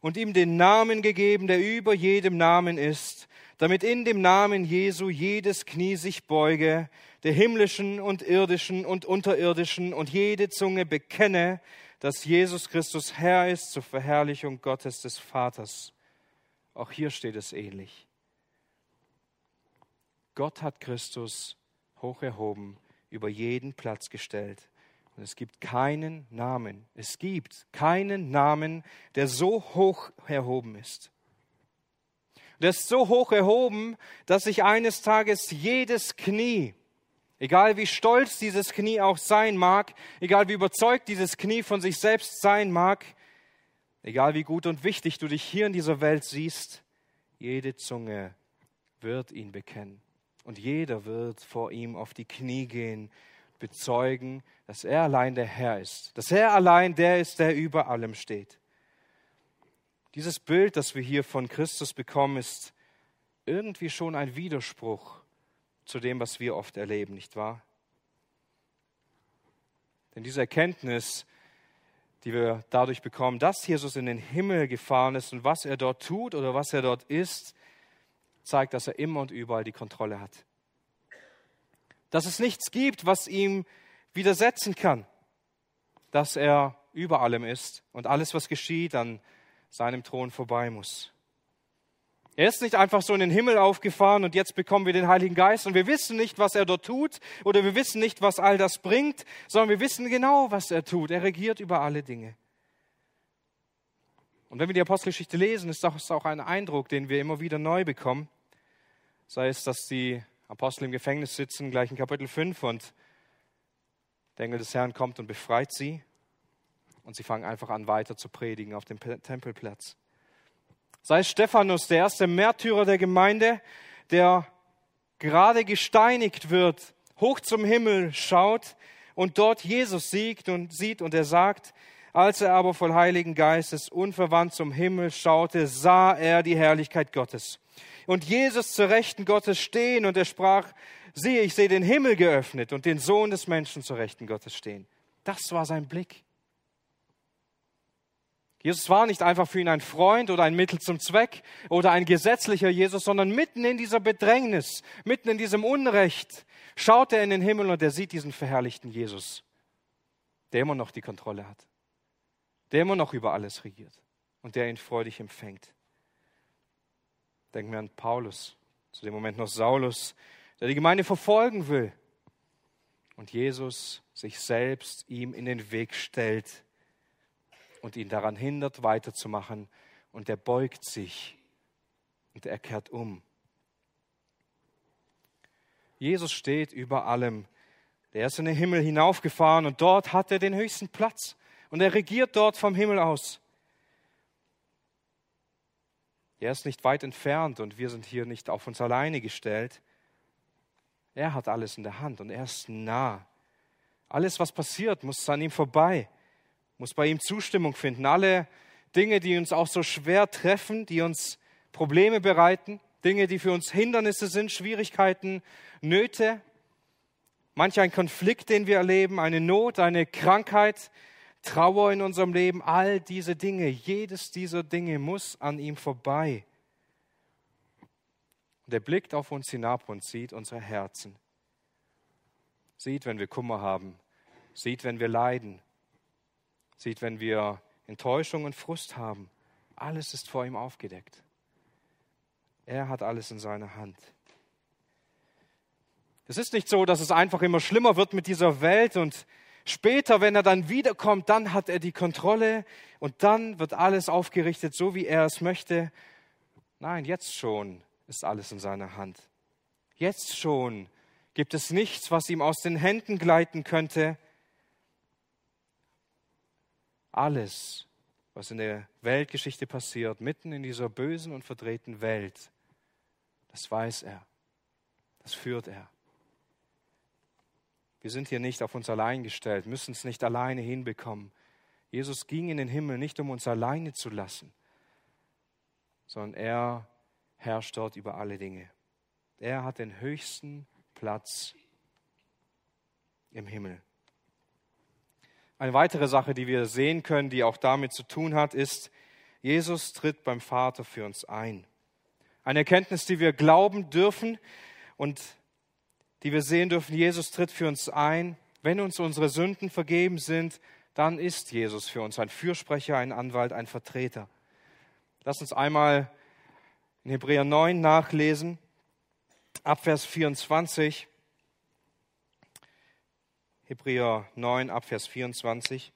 und ihm den Namen gegeben, der über jedem Namen ist, damit in dem Namen Jesu jedes Knie sich beuge, der himmlischen und irdischen und unterirdischen, und jede Zunge bekenne, dass Jesus Christus Herr ist zur Verherrlichung Gottes des Vaters. Auch hier steht es ähnlich. Gott hat Christus hoch erhoben, über jeden Platz gestellt. Und es gibt keinen Namen, es gibt keinen Namen, der so hoch erhoben ist. Der ist so hoch erhoben, dass sich eines Tages jedes Knie, egal wie stolz dieses Knie auch sein mag, egal wie überzeugt dieses Knie von sich selbst sein mag, egal wie gut und wichtig du dich hier in dieser Welt siehst, jede Zunge wird ihn bekennen. Und jeder wird vor ihm auf die Knie gehen bezeugen, dass er allein der Herr ist, dass er allein der ist, der über allem steht. Dieses Bild, das wir hier von Christus bekommen, ist irgendwie schon ein Widerspruch zu dem, was wir oft erleben, nicht wahr? Denn diese Erkenntnis, die wir dadurch bekommen, dass Jesus in den Himmel gefahren ist und was er dort tut oder was er dort ist, zeigt, dass er immer und überall die Kontrolle hat dass es nichts gibt, was ihm widersetzen kann, dass er über allem ist und alles, was geschieht, an seinem Thron vorbei muss. Er ist nicht einfach so in den Himmel aufgefahren und jetzt bekommen wir den Heiligen Geist und wir wissen nicht, was er dort tut oder wir wissen nicht, was all das bringt, sondern wir wissen genau, was er tut. Er regiert über alle Dinge. Und wenn wir die Apostelgeschichte lesen, ist das auch ein Eindruck, den wir immer wieder neu bekommen. Sei es, dass die Apostel im Gefängnis sitzen, gleich in Kapitel 5 und der Engel des Herrn kommt und befreit sie und sie fangen einfach an weiter zu predigen auf dem Tempelplatz. Sei Stephanus, der erste Märtyrer der Gemeinde, der gerade gesteinigt wird, hoch zum Himmel schaut und dort Jesus siegt und sieht und er sagt, als er aber voll Heiligen Geistes unverwandt zum Himmel schaute, sah er die Herrlichkeit Gottes und Jesus zur Rechten Gottes stehen und er sprach, siehe, ich sehe den Himmel geöffnet und den Sohn des Menschen zur Rechten Gottes stehen. Das war sein Blick. Jesus war nicht einfach für ihn ein Freund oder ein Mittel zum Zweck oder ein gesetzlicher Jesus, sondern mitten in dieser Bedrängnis, mitten in diesem Unrecht, schaut er in den Himmel und er sieht diesen verherrlichten Jesus, der immer noch die Kontrolle hat, der immer noch über alles regiert und der ihn freudig empfängt. Denken wir an Paulus, zu dem Moment noch Saulus, der die Gemeinde verfolgen will. Und Jesus sich selbst ihm in den Weg stellt und ihn daran hindert, weiterzumachen. Und er beugt sich und er kehrt um. Jesus steht über allem. Der ist in den Himmel hinaufgefahren und dort hat er den höchsten Platz. Und er regiert dort vom Himmel aus. Er ist nicht weit entfernt und wir sind hier nicht auf uns alleine gestellt. Er hat alles in der Hand und er ist nah. Alles, was passiert, muss an ihm vorbei, muss bei ihm Zustimmung finden. Alle Dinge, die uns auch so schwer treffen, die uns Probleme bereiten, Dinge, die für uns Hindernisse sind, Schwierigkeiten, Nöte, manch ein Konflikt, den wir erleben, eine Not, eine Krankheit, Trauer in unserem Leben, all diese Dinge, jedes dieser Dinge muss an ihm vorbei. Und er blickt auf uns hinab und sieht unsere Herzen. Sieht, wenn wir Kummer haben, sieht, wenn wir leiden sieht, wenn wir Enttäuschung und Frust haben. Alles ist vor ihm aufgedeckt. Er hat alles in seiner Hand. Es ist nicht so, dass es einfach immer schlimmer wird mit dieser Welt und später, wenn er dann wiederkommt, dann hat er die Kontrolle und dann wird alles aufgerichtet, so wie er es möchte. Nein, jetzt schon ist alles in seiner Hand. Jetzt schon gibt es nichts, was ihm aus den Händen gleiten könnte. Alles, was in der Weltgeschichte passiert, mitten in dieser bösen und verdrehten Welt, das weiß er, das führt er. Wir sind hier nicht auf uns allein gestellt, müssen es nicht alleine hinbekommen. Jesus ging in den Himmel nicht, um uns alleine zu lassen, sondern er herrscht dort über alle Dinge. Er hat den höchsten Platz im Himmel. Eine weitere Sache, die wir sehen können, die auch damit zu tun hat, ist, Jesus tritt beim Vater für uns ein. Eine Erkenntnis, die wir glauben dürfen und die wir sehen dürfen, Jesus tritt für uns ein. Wenn uns unsere Sünden vergeben sind, dann ist Jesus für uns ein Fürsprecher, ein Anwalt, ein Vertreter. Lass uns einmal in Hebräer 9 nachlesen, ab Vers 24. Hebräer 9, ab Vers 24.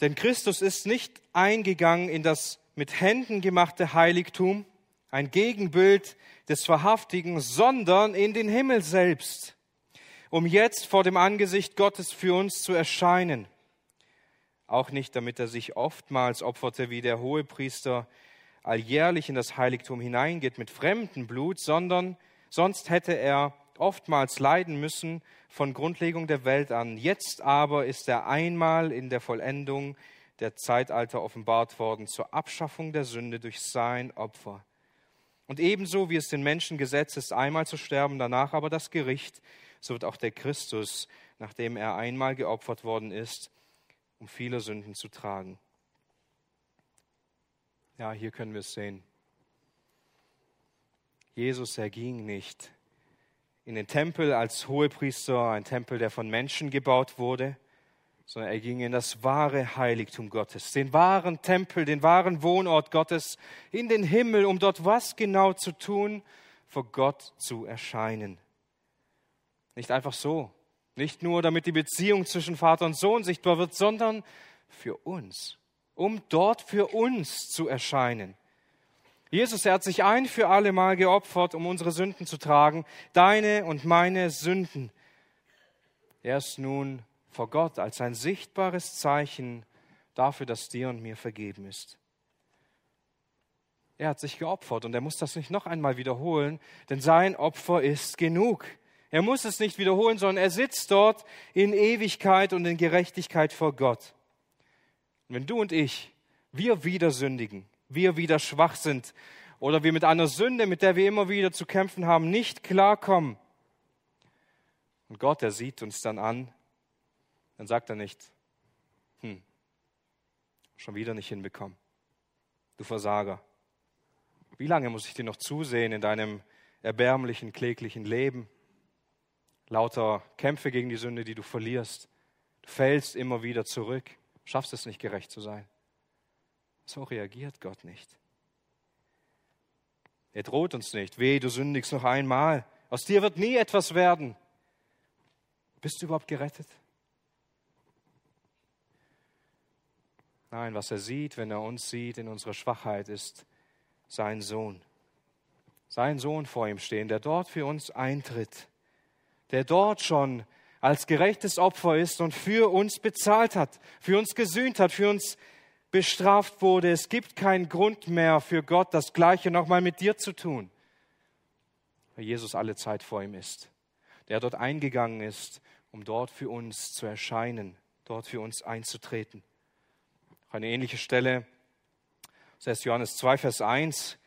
Denn Christus ist nicht eingegangen in das mit Händen gemachte Heiligtum, ein Gegenbild des Verhaftigen, sondern in den Himmel selbst, um jetzt vor dem Angesicht Gottes für uns zu erscheinen auch nicht damit er sich oftmals opferte wie der Hohepriester alljährlich in das Heiligtum hineingeht mit fremdem Blut, sondern sonst hätte er oftmals leiden müssen von Grundlegung der Welt an. Jetzt aber ist er einmal in der Vollendung der Zeitalter offenbart worden zur Abschaffung der Sünde durch sein Opfer. Und ebenso wie es den Menschen gesetzt ist, einmal zu sterben, danach aber das Gericht, so wird auch der Christus, nachdem er einmal geopfert worden ist, um viele Sünden zu tragen. Ja, hier können wir es sehen. Jesus erging nicht in den Tempel als Hohepriester, ein Tempel, der von Menschen gebaut wurde, sondern er ging in das wahre Heiligtum Gottes, den wahren Tempel, den wahren Wohnort Gottes, in den Himmel, um dort was genau zu tun, vor Gott zu erscheinen. Nicht einfach so, nicht nur, damit die Beziehung zwischen Vater und Sohn sichtbar wird, sondern für uns, um dort für uns zu erscheinen. Jesus, er hat sich ein für alle Mal geopfert, um unsere Sünden zu tragen, deine und meine Sünden. Er ist nun vor Gott als ein sichtbares Zeichen dafür, dass dir und mir vergeben ist. Er hat sich geopfert und er muss das nicht noch einmal wiederholen, denn sein Opfer ist genug. Er muss es nicht wiederholen, sondern er sitzt dort in Ewigkeit und in Gerechtigkeit vor Gott. Wenn du und ich, wir wieder sündigen, wir wieder schwach sind oder wir mit einer Sünde, mit der wir immer wieder zu kämpfen haben, nicht klarkommen, und Gott, er sieht uns dann an, dann sagt er nicht, hm, schon wieder nicht hinbekommen. Du Versager. Wie lange muss ich dir noch zusehen in deinem erbärmlichen, kläglichen Leben? lauter Kämpfe gegen die Sünde, die du verlierst. Du fällst immer wieder zurück, schaffst es nicht gerecht zu sein. So reagiert Gott nicht. Er droht uns nicht. Weh, du sündigst noch einmal. Aus dir wird nie etwas werden. Bist du überhaupt gerettet? Nein, was er sieht, wenn er uns sieht in unserer Schwachheit, ist sein Sohn. Sein Sohn vor ihm stehen, der dort für uns eintritt der dort schon als gerechtes Opfer ist und für uns bezahlt hat, für uns gesühnt hat, für uns bestraft wurde. Es gibt keinen Grund mehr für Gott, das Gleiche nochmal mit dir zu tun, weil Jesus alle Zeit vor ihm ist, der dort eingegangen ist, um dort für uns zu erscheinen, dort für uns einzutreten. Eine ähnliche Stelle, das heißt Johannes 2, Vers 1.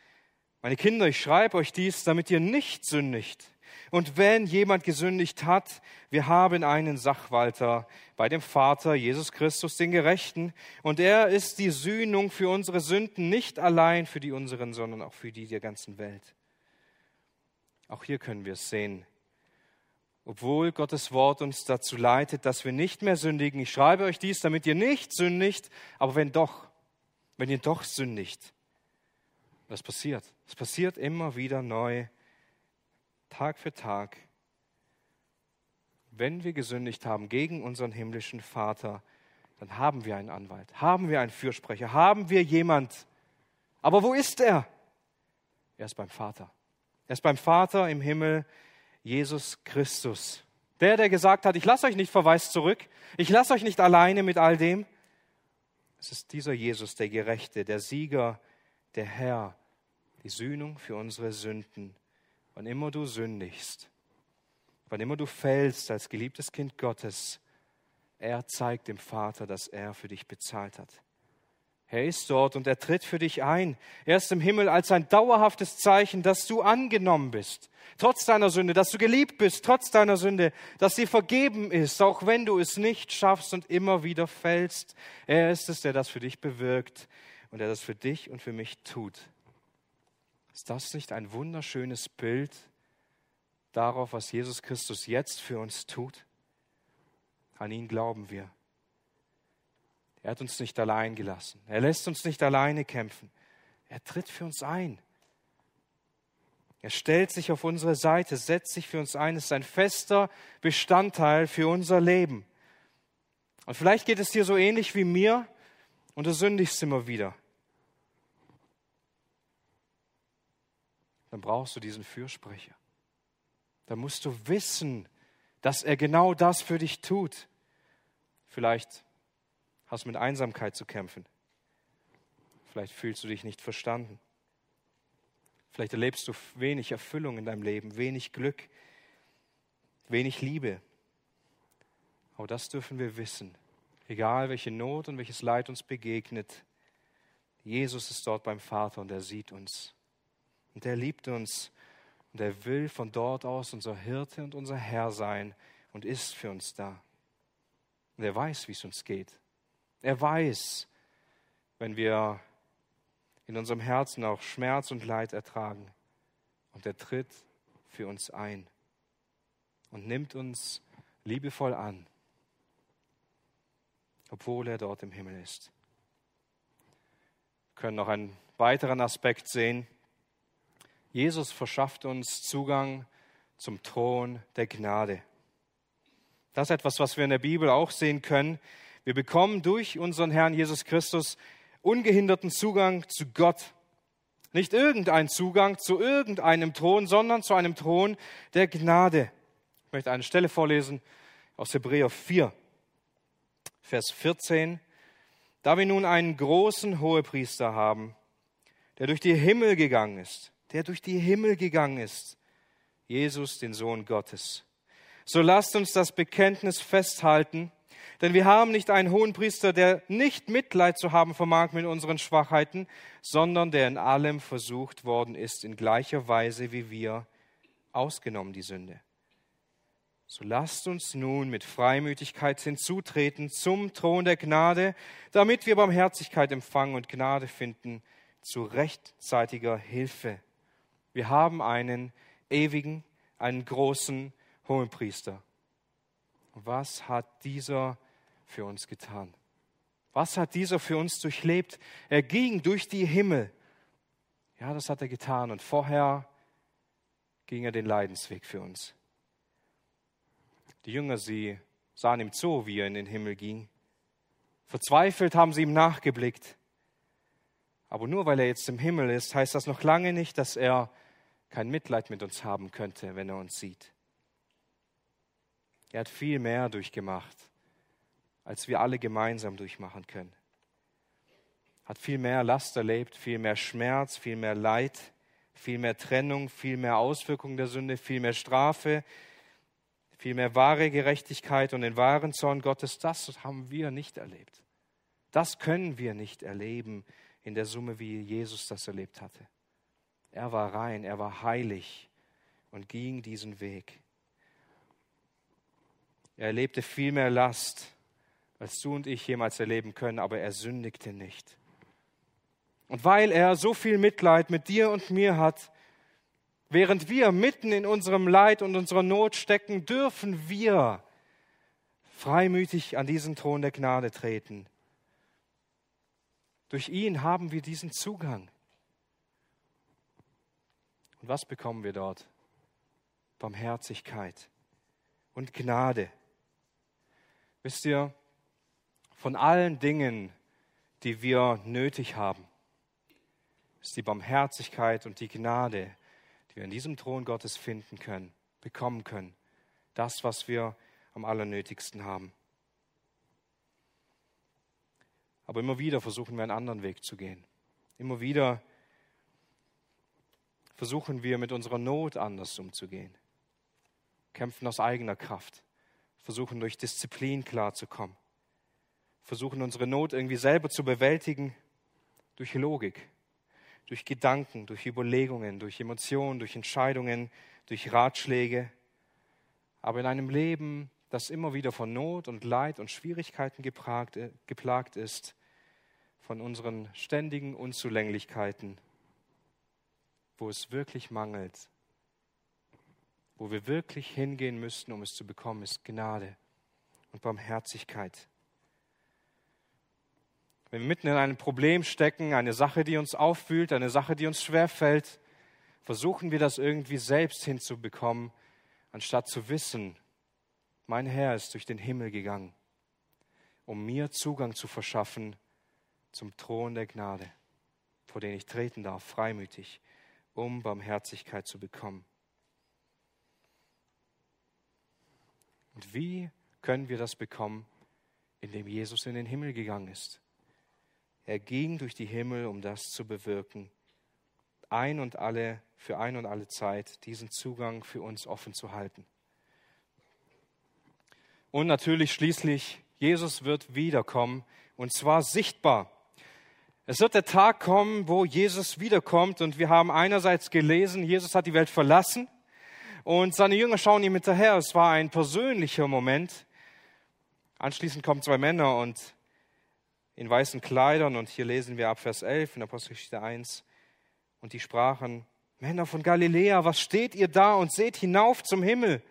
Meine Kinder, ich schreibe euch dies, damit ihr nicht sündigt. Und wenn jemand gesündigt hat, wir haben einen Sachwalter bei dem Vater, Jesus Christus, den Gerechten. Und er ist die Sühnung für unsere Sünden, nicht allein für die unseren, sondern auch für die der ganzen Welt. Auch hier können wir es sehen. obwohl Gottes Wort uns dazu leitet, dass wir nicht mehr sündigen. Ich schreibe euch dies, damit ihr nicht sündigt, aber wenn doch, wenn ihr doch sündigt, was passiert? Es passiert immer wieder neu, Tag für Tag. Wenn wir gesündigt haben gegen unseren himmlischen Vater, dann haben wir einen Anwalt, haben wir einen Fürsprecher, haben wir jemand. Aber wo ist er? Er ist beim Vater. Er ist beim Vater im Himmel, Jesus Christus. Der, der gesagt hat, ich lasse euch nicht verwaist zurück, ich lasse euch nicht alleine mit all dem. Es ist dieser Jesus, der Gerechte, der Sieger, der Herr, die Sühnung für unsere Sünden. Wann immer du sündigst, wann immer du fällst als geliebtes Kind Gottes, er zeigt dem Vater, dass er für dich bezahlt hat. Er ist dort und er tritt für dich ein. Er ist im Himmel als ein dauerhaftes Zeichen, dass du angenommen bist, trotz deiner Sünde, dass du geliebt bist, trotz deiner Sünde, dass sie vergeben ist, auch wenn du es nicht schaffst und immer wieder fällst. Er ist es, der das für dich bewirkt und der das für dich und für mich tut. Ist das nicht ein wunderschönes Bild darauf, was Jesus Christus jetzt für uns tut? An ihn glauben wir. Er hat uns nicht allein gelassen. Er lässt uns nicht alleine kämpfen. Er tritt für uns ein. Er stellt sich auf unsere Seite, setzt sich für uns ein, ist ein fester Bestandteil für unser Leben. Und vielleicht geht es dir so ähnlich wie mir und du sündigst immer wieder. Dann brauchst du diesen Fürsprecher. Da musst du wissen, dass er genau das für dich tut. Vielleicht hast du mit Einsamkeit zu kämpfen. Vielleicht fühlst du dich nicht verstanden. Vielleicht erlebst du wenig Erfüllung in deinem Leben, wenig Glück, wenig Liebe. Aber das dürfen wir wissen. Egal welche Not und welches Leid uns begegnet, Jesus ist dort beim Vater und er sieht uns. Und er liebt uns und er will von dort aus unser Hirte und unser Herr sein und ist für uns da. Und er weiß, wie es uns geht. Er weiß, wenn wir in unserem Herzen auch Schmerz und Leid ertragen. Und er tritt für uns ein und nimmt uns liebevoll an, obwohl er dort im Himmel ist. Wir können noch einen weiteren Aspekt sehen. Jesus verschafft uns Zugang zum Thron der Gnade. Das ist etwas, was wir in der Bibel auch sehen können. Wir bekommen durch unseren Herrn Jesus Christus ungehinderten Zugang zu Gott. Nicht irgendein Zugang zu irgendeinem Thron, sondern zu einem Thron der Gnade. Ich möchte eine Stelle vorlesen aus Hebräer 4, Vers 14. Da wir nun einen großen Hohepriester haben, der durch die Himmel gegangen ist, der durch die Himmel gegangen ist, Jesus, den Sohn Gottes. So lasst uns das Bekenntnis festhalten, denn wir haben nicht einen hohen Priester, der nicht Mitleid zu haben vermag mit unseren Schwachheiten, sondern der in allem versucht worden ist, in gleicher Weise wie wir, ausgenommen die Sünde. So lasst uns nun mit Freimütigkeit hinzutreten zum Thron der Gnade, damit wir Barmherzigkeit empfangen und Gnade finden zu rechtzeitiger Hilfe. Wir haben einen ewigen, einen großen Hohenpriester. Was hat dieser für uns getan? Was hat dieser für uns durchlebt? Er ging durch die Himmel. Ja, das hat er getan. Und vorher ging er den Leidensweg für uns. Die Jünger, sie sahen ihm zu, wie er in den Himmel ging. Verzweifelt haben sie ihm nachgeblickt. Aber nur weil er jetzt im Himmel ist, heißt das noch lange nicht, dass er kein Mitleid mit uns haben könnte, wenn er uns sieht. Er hat viel mehr durchgemacht als wir alle gemeinsam durchmachen können. Hat viel mehr Last erlebt, viel mehr Schmerz, viel mehr Leid, viel mehr Trennung, viel mehr Auswirkungen der Sünde, viel mehr Strafe, viel mehr wahre Gerechtigkeit und den wahren Zorn Gottes. Das haben wir nicht erlebt. Das können wir nicht erleben in der Summe, wie Jesus das erlebt hatte. Er war rein, er war heilig und ging diesen Weg. Er erlebte viel mehr Last, als du und ich jemals erleben können, aber er sündigte nicht. Und weil er so viel Mitleid mit dir und mir hat, Während wir mitten in unserem Leid und unserer Not stecken, dürfen wir freimütig an diesen Thron der Gnade treten. Durch ihn haben wir diesen Zugang. Und was bekommen wir dort? Barmherzigkeit und Gnade. Wisst ihr, von allen Dingen, die wir nötig haben, ist die Barmherzigkeit und die Gnade, die wir in diesem Thron Gottes finden können, bekommen können, das, was wir am allernötigsten haben. Aber immer wieder versuchen wir einen anderen Weg zu gehen. Immer wieder versuchen wir mit unserer Not anders umzugehen. Kämpfen aus eigener Kraft. Versuchen durch Disziplin klarzukommen. Versuchen unsere Not irgendwie selber zu bewältigen durch Logik, durch Gedanken, durch Überlegungen, durch Emotionen, durch Entscheidungen, durch Ratschläge. Aber in einem Leben, das immer wieder von Not und Leid und Schwierigkeiten geplagt, ist, von unseren ständigen Unzulänglichkeiten, wo es wirklich mangelt, wo wir wirklich hingehen müssten, um es zu bekommen, ist Gnade und Barmherzigkeit. Wenn wir mitten in einem Problem stecken, eine Sache, die uns auffühlt, eine Sache, die uns schwerfällt, versuchen wir das irgendwie selbst hinzubekommen, anstatt zu wissen, mein Herr ist durch den Himmel gegangen, um mir Zugang zu verschaffen zum Thron der Gnade, vor den ich treten darf, freimütig, um Barmherzigkeit zu bekommen. Und wie können wir das bekommen? Indem Jesus in den Himmel gegangen ist. Er ging durch die Himmel, um das zu bewirken, ein und alle, für ein und alle Zeit diesen Zugang für uns offen zu halten. Und natürlich schließlich, Jesus wird wiederkommen, und zwar sichtbar. Es wird der Tag kommen, wo Jesus wiederkommt, und wir haben einerseits gelesen, Jesus hat die Welt verlassen, und seine Jünger schauen ihm hinterher. Es war ein persönlicher Moment. Anschließend kommen zwei Männer und in weißen Kleidern, und hier lesen wir ab Vers 11 in Apostelgeschichte 1, und die sprachen, Männer von Galiläa, was steht ihr da und seht hinauf zum Himmel?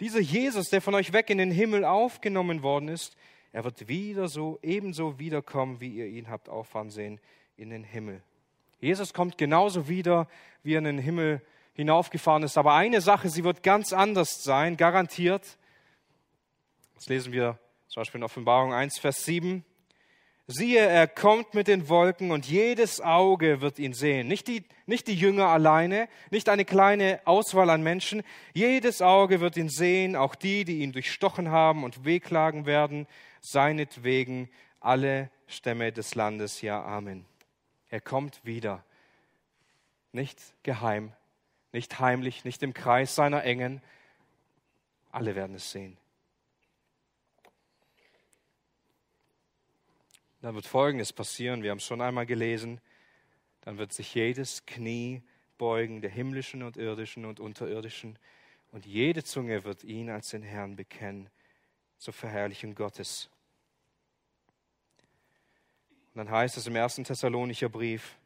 Dieser Jesus, der von euch weg in den Himmel aufgenommen worden ist, er wird wieder so, ebenso wiederkommen, wie ihr ihn habt auffahren sehen in den Himmel. Jesus kommt genauso wieder, wie er in den Himmel hinaufgefahren ist. Aber eine Sache, sie wird ganz anders sein, garantiert. Das lesen wir zum Beispiel in Offenbarung 1, Vers 7. Siehe, er kommt mit den Wolken und jedes Auge wird ihn sehen. Nicht die, nicht die Jünger alleine, nicht eine kleine Auswahl an Menschen. Jedes Auge wird ihn sehen, auch die, die ihn durchstochen haben und wehklagen werden, seinetwegen alle Stämme des Landes. Ja, Amen. Er kommt wieder. Nicht geheim, nicht heimlich, nicht im Kreis seiner Engen. Alle werden es sehen. Dann wird Folgendes passieren, wir haben es schon einmal gelesen, dann wird sich jedes Knie beugen, der himmlischen und irdischen und unterirdischen, und jede Zunge wird ihn als den Herrn bekennen, zur Verherrlichung Gottes. Und dann heißt es im ersten Thessalonicher Brief,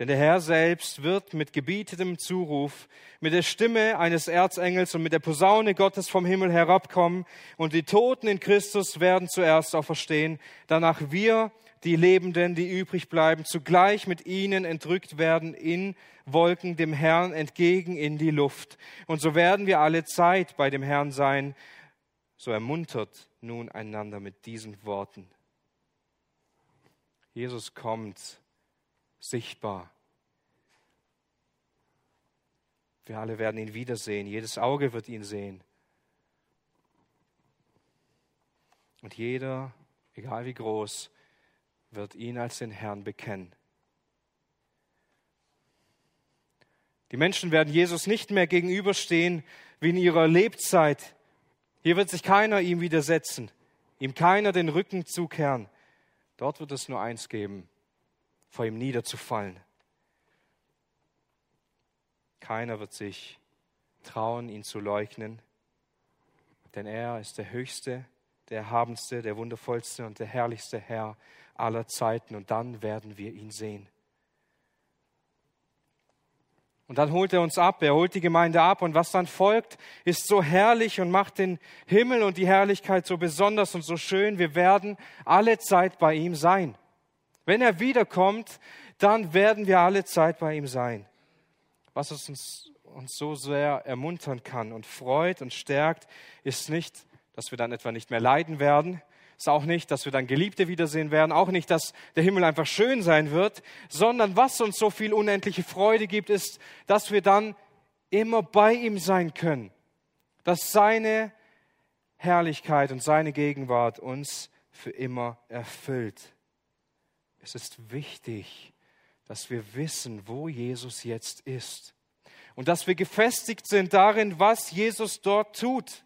denn der Herr selbst wird mit gebietetem Zuruf, mit der Stimme eines Erzengels und mit der Posaune Gottes vom Himmel herabkommen und die Toten in Christus werden zuerst auferstehen, danach wir, die Lebenden, die übrig bleiben, zugleich mit ihnen entrückt werden in Wolken dem Herrn entgegen in die Luft. Und so werden wir alle Zeit bei dem Herrn sein. So ermuntert nun einander mit diesen Worten. Jesus kommt sichtbar. Wir alle werden ihn wiedersehen. Jedes Auge wird ihn sehen. Und jeder, egal wie groß, wird ihn als den Herrn bekennen. Die Menschen werden Jesus nicht mehr gegenüberstehen wie in ihrer Lebzeit. Hier wird sich keiner ihm widersetzen, ihm keiner den Rücken zukehren. Dort wird es nur eins geben, vor ihm niederzufallen. Keiner wird sich trauen, ihn zu leugnen, denn er ist der höchste, der erhabenste, der wundervollste und der herrlichste Herr aller Zeiten und dann werden wir ihn sehen. Und dann holt er uns ab, er holt die Gemeinde ab und was dann folgt, ist so herrlich und macht den Himmel und die Herrlichkeit so besonders und so schön. Wir werden alle Zeit bei ihm sein. Wenn er wiederkommt, dann werden wir alle Zeit bei ihm sein. Was uns, uns so sehr ermuntern kann und freut und stärkt, ist nicht, dass wir dann etwa nicht mehr leiden werden, ist auch nicht, dass wir dann Geliebte wiedersehen werden, auch nicht, dass der Himmel einfach schön sein wird, sondern was uns so viel unendliche Freude gibt, ist, dass wir dann immer bei ihm sein können, dass seine Herrlichkeit und seine Gegenwart uns für immer erfüllt. Es ist wichtig, dass wir wissen, wo Jesus jetzt ist und dass wir gefestigt sind darin, was Jesus dort tut.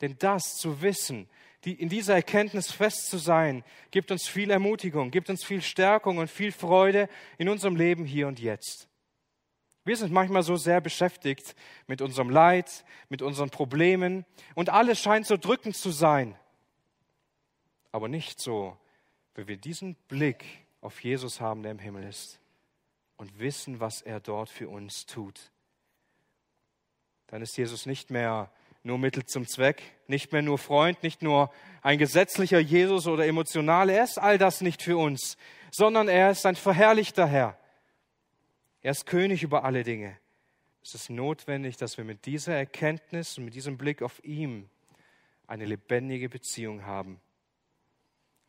Denn das zu wissen, die, in dieser Erkenntnis fest zu sein, gibt uns viel Ermutigung, gibt uns viel Stärkung und viel Freude in unserem Leben hier und jetzt. Wir sind manchmal so sehr beschäftigt mit unserem Leid, mit unseren Problemen und alles scheint so drückend zu sein. Aber nicht so, wenn wir diesen Blick auf Jesus haben, der im Himmel ist und wissen, was er dort für uns tut. Dann ist Jesus nicht mehr nur Mittel zum Zweck, nicht mehr nur Freund, nicht nur ein gesetzlicher Jesus oder emotional. Er ist all das nicht für uns, sondern er ist ein verherrlichter Herr. Er ist König über alle Dinge. Es ist notwendig, dass wir mit dieser Erkenntnis und mit diesem Blick auf ihm eine lebendige Beziehung haben.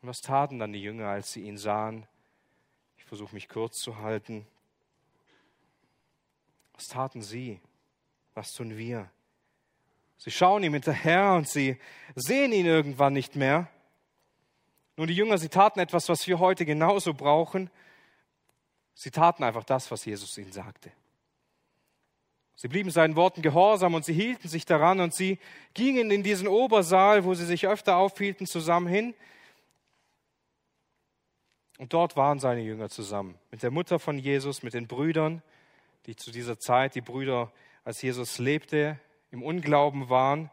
Und was taten dann die Jünger, als sie ihn sahen? Ich versuche mich kurz zu halten. Was taten sie? Was tun wir? Sie schauen ihm hinterher und sie sehen ihn irgendwann nicht mehr. Nun, die Jünger, sie taten etwas, was wir heute genauso brauchen. Sie taten einfach das, was Jesus ihnen sagte. Sie blieben seinen Worten gehorsam und sie hielten sich daran und sie gingen in diesen Obersaal, wo sie sich öfter aufhielten, zusammen hin. Und dort waren seine Jünger zusammen mit der Mutter von Jesus, mit den Brüdern, die zu dieser Zeit, die Brüder, als Jesus lebte, im Unglauben waren,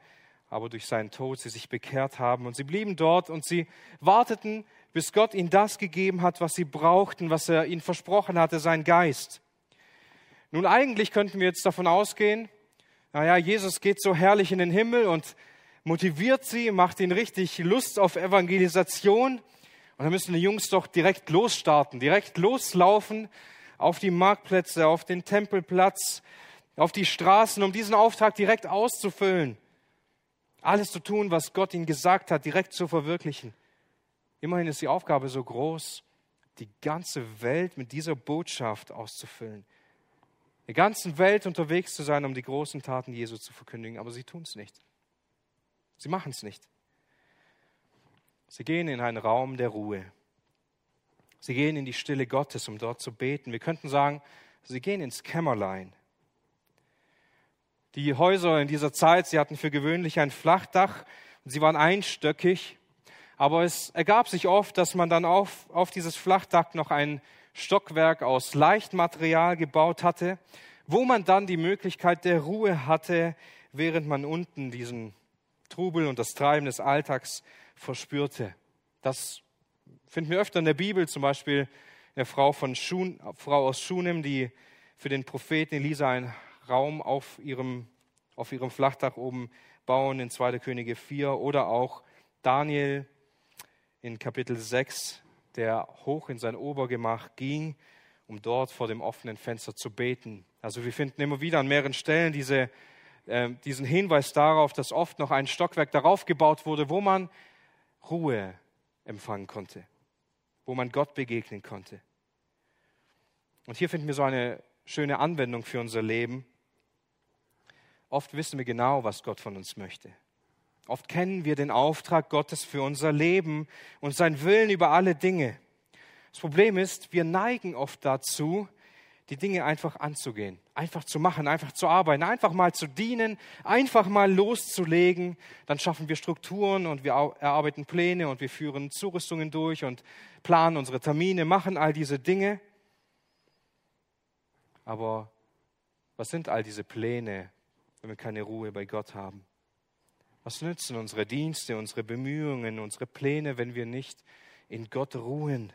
aber durch seinen Tod sie sich bekehrt haben. Und sie blieben dort und sie warteten, bis Gott ihnen das gegeben hat, was sie brauchten, was er ihnen versprochen hatte, sein Geist. Nun, eigentlich könnten wir jetzt davon ausgehen, naja, Jesus geht so herrlich in den Himmel und motiviert sie, macht ihnen richtig Lust auf Evangelisation. Und dann müssen die Jungs doch direkt losstarten, direkt loslaufen auf die Marktplätze, auf den Tempelplatz, auf die Straßen, um diesen Auftrag direkt auszufüllen. Alles zu tun, was Gott ihnen gesagt hat, direkt zu verwirklichen. Immerhin ist die Aufgabe so groß, die ganze Welt mit dieser Botschaft auszufüllen. Die ganzen Welt unterwegs zu sein, um die großen Taten Jesu zu verkündigen, aber sie tun es nicht. Sie machen es nicht. Sie gehen in einen Raum der Ruhe. Sie gehen in die Stille Gottes, um dort zu beten. Wir könnten sagen, sie gehen ins Kämmerlein. Die Häuser in dieser Zeit, sie hatten für gewöhnlich ein Flachdach und sie waren einstöckig. Aber es ergab sich oft, dass man dann auf, auf dieses Flachdach noch ein Stockwerk aus Leichtmaterial gebaut hatte, wo man dann die Möglichkeit der Ruhe hatte, während man unten diesen Trubel und das Treiben des Alltags verspürte. Das finden wir öfter in der Bibel, zum Beispiel eine Frau, von Schun, Frau aus Schunem, die für den Propheten Elisa ein Raum auf ihrem, auf ihrem Flachdach oben bauen in 2. Könige 4 oder auch Daniel in Kapitel 6, der hoch in sein Obergemach ging, um dort vor dem offenen Fenster zu beten. Also wir finden immer wieder an mehreren Stellen diese, äh, diesen Hinweis darauf, dass oft noch ein Stockwerk darauf gebaut wurde, wo man Ruhe empfangen konnte, wo man Gott begegnen konnte. Und hier finden wir so eine schöne Anwendung für unser Leben. Oft wissen wir genau, was Gott von uns möchte. Oft kennen wir den Auftrag Gottes für unser Leben und sein Willen über alle Dinge. Das Problem ist, wir neigen oft dazu, die Dinge einfach anzugehen, einfach zu machen, einfach zu arbeiten, einfach mal zu dienen, einfach mal loszulegen. Dann schaffen wir Strukturen und wir erarbeiten Pläne und wir führen Zurüstungen durch und planen unsere Termine, machen all diese Dinge. Aber was sind all diese Pläne, wenn wir keine Ruhe bei Gott haben? Was nützen unsere Dienste, unsere Bemühungen, unsere Pläne, wenn wir nicht in Gott ruhen?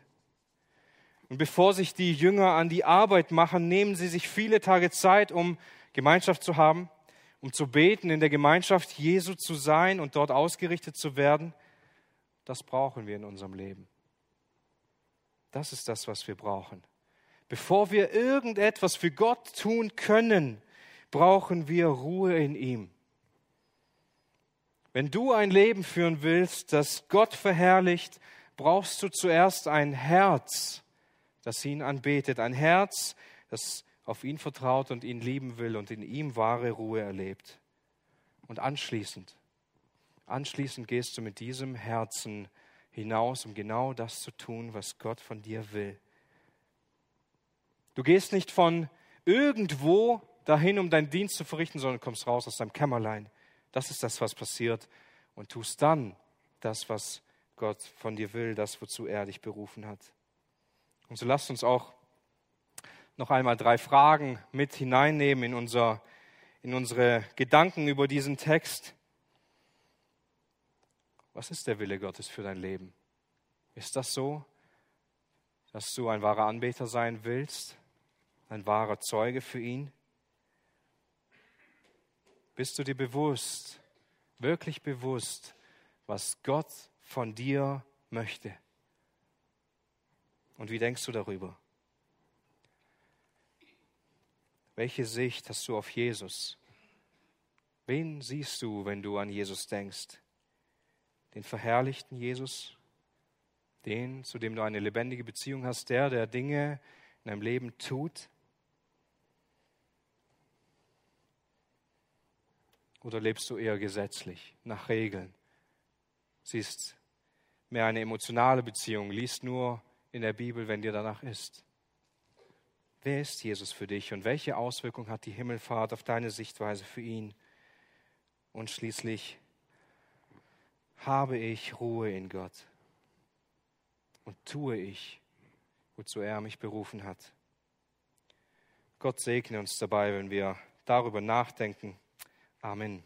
Und bevor sich die Jünger an die Arbeit machen, nehmen sie sich viele Tage Zeit, um Gemeinschaft zu haben, um zu beten, in der Gemeinschaft Jesu zu sein und dort ausgerichtet zu werden. Das brauchen wir in unserem Leben. Das ist das, was wir brauchen. Bevor wir irgendetwas für Gott tun können, brauchen wir Ruhe in ihm. Wenn du ein Leben führen willst, das Gott verherrlicht, brauchst du zuerst ein Herz, das ihn anbetet, ein Herz, das auf ihn vertraut und ihn lieben will und in ihm wahre Ruhe erlebt. Und anschließend, anschließend gehst du mit diesem Herzen hinaus, um genau das zu tun, was Gott von dir will. Du gehst nicht von irgendwo dahin, um deinen Dienst zu verrichten, sondern kommst raus aus deinem Kämmerlein. Das ist das, was passiert. Und tust dann das, was Gott von dir will, das, wozu er dich berufen hat. Und so lasst uns auch noch einmal drei Fragen mit hineinnehmen in, unser, in unsere Gedanken über diesen Text. Was ist der Wille Gottes für dein Leben? Ist das so, dass du ein wahrer Anbeter sein willst, ein wahrer Zeuge für ihn? Bist du dir bewusst, wirklich bewusst, was Gott von dir möchte? Und wie denkst du darüber? Welche Sicht hast du auf Jesus? Wen siehst du, wenn du an Jesus denkst? den verherrlichten Jesus, den, zu dem du eine lebendige Beziehung hast, der, der Dinge in deinem Leben tut? Oder lebst du eher gesetzlich, nach Regeln? Siehst mehr eine emotionale Beziehung, liest nur in der Bibel, wenn dir danach ist. Wer ist Jesus für dich und welche Auswirkung hat die Himmelfahrt auf deine Sichtweise für ihn? Und schließlich, habe ich Ruhe in Gott und tue ich, wozu er mich berufen hat. Gott segne uns dabei, wenn wir darüber nachdenken. Amen.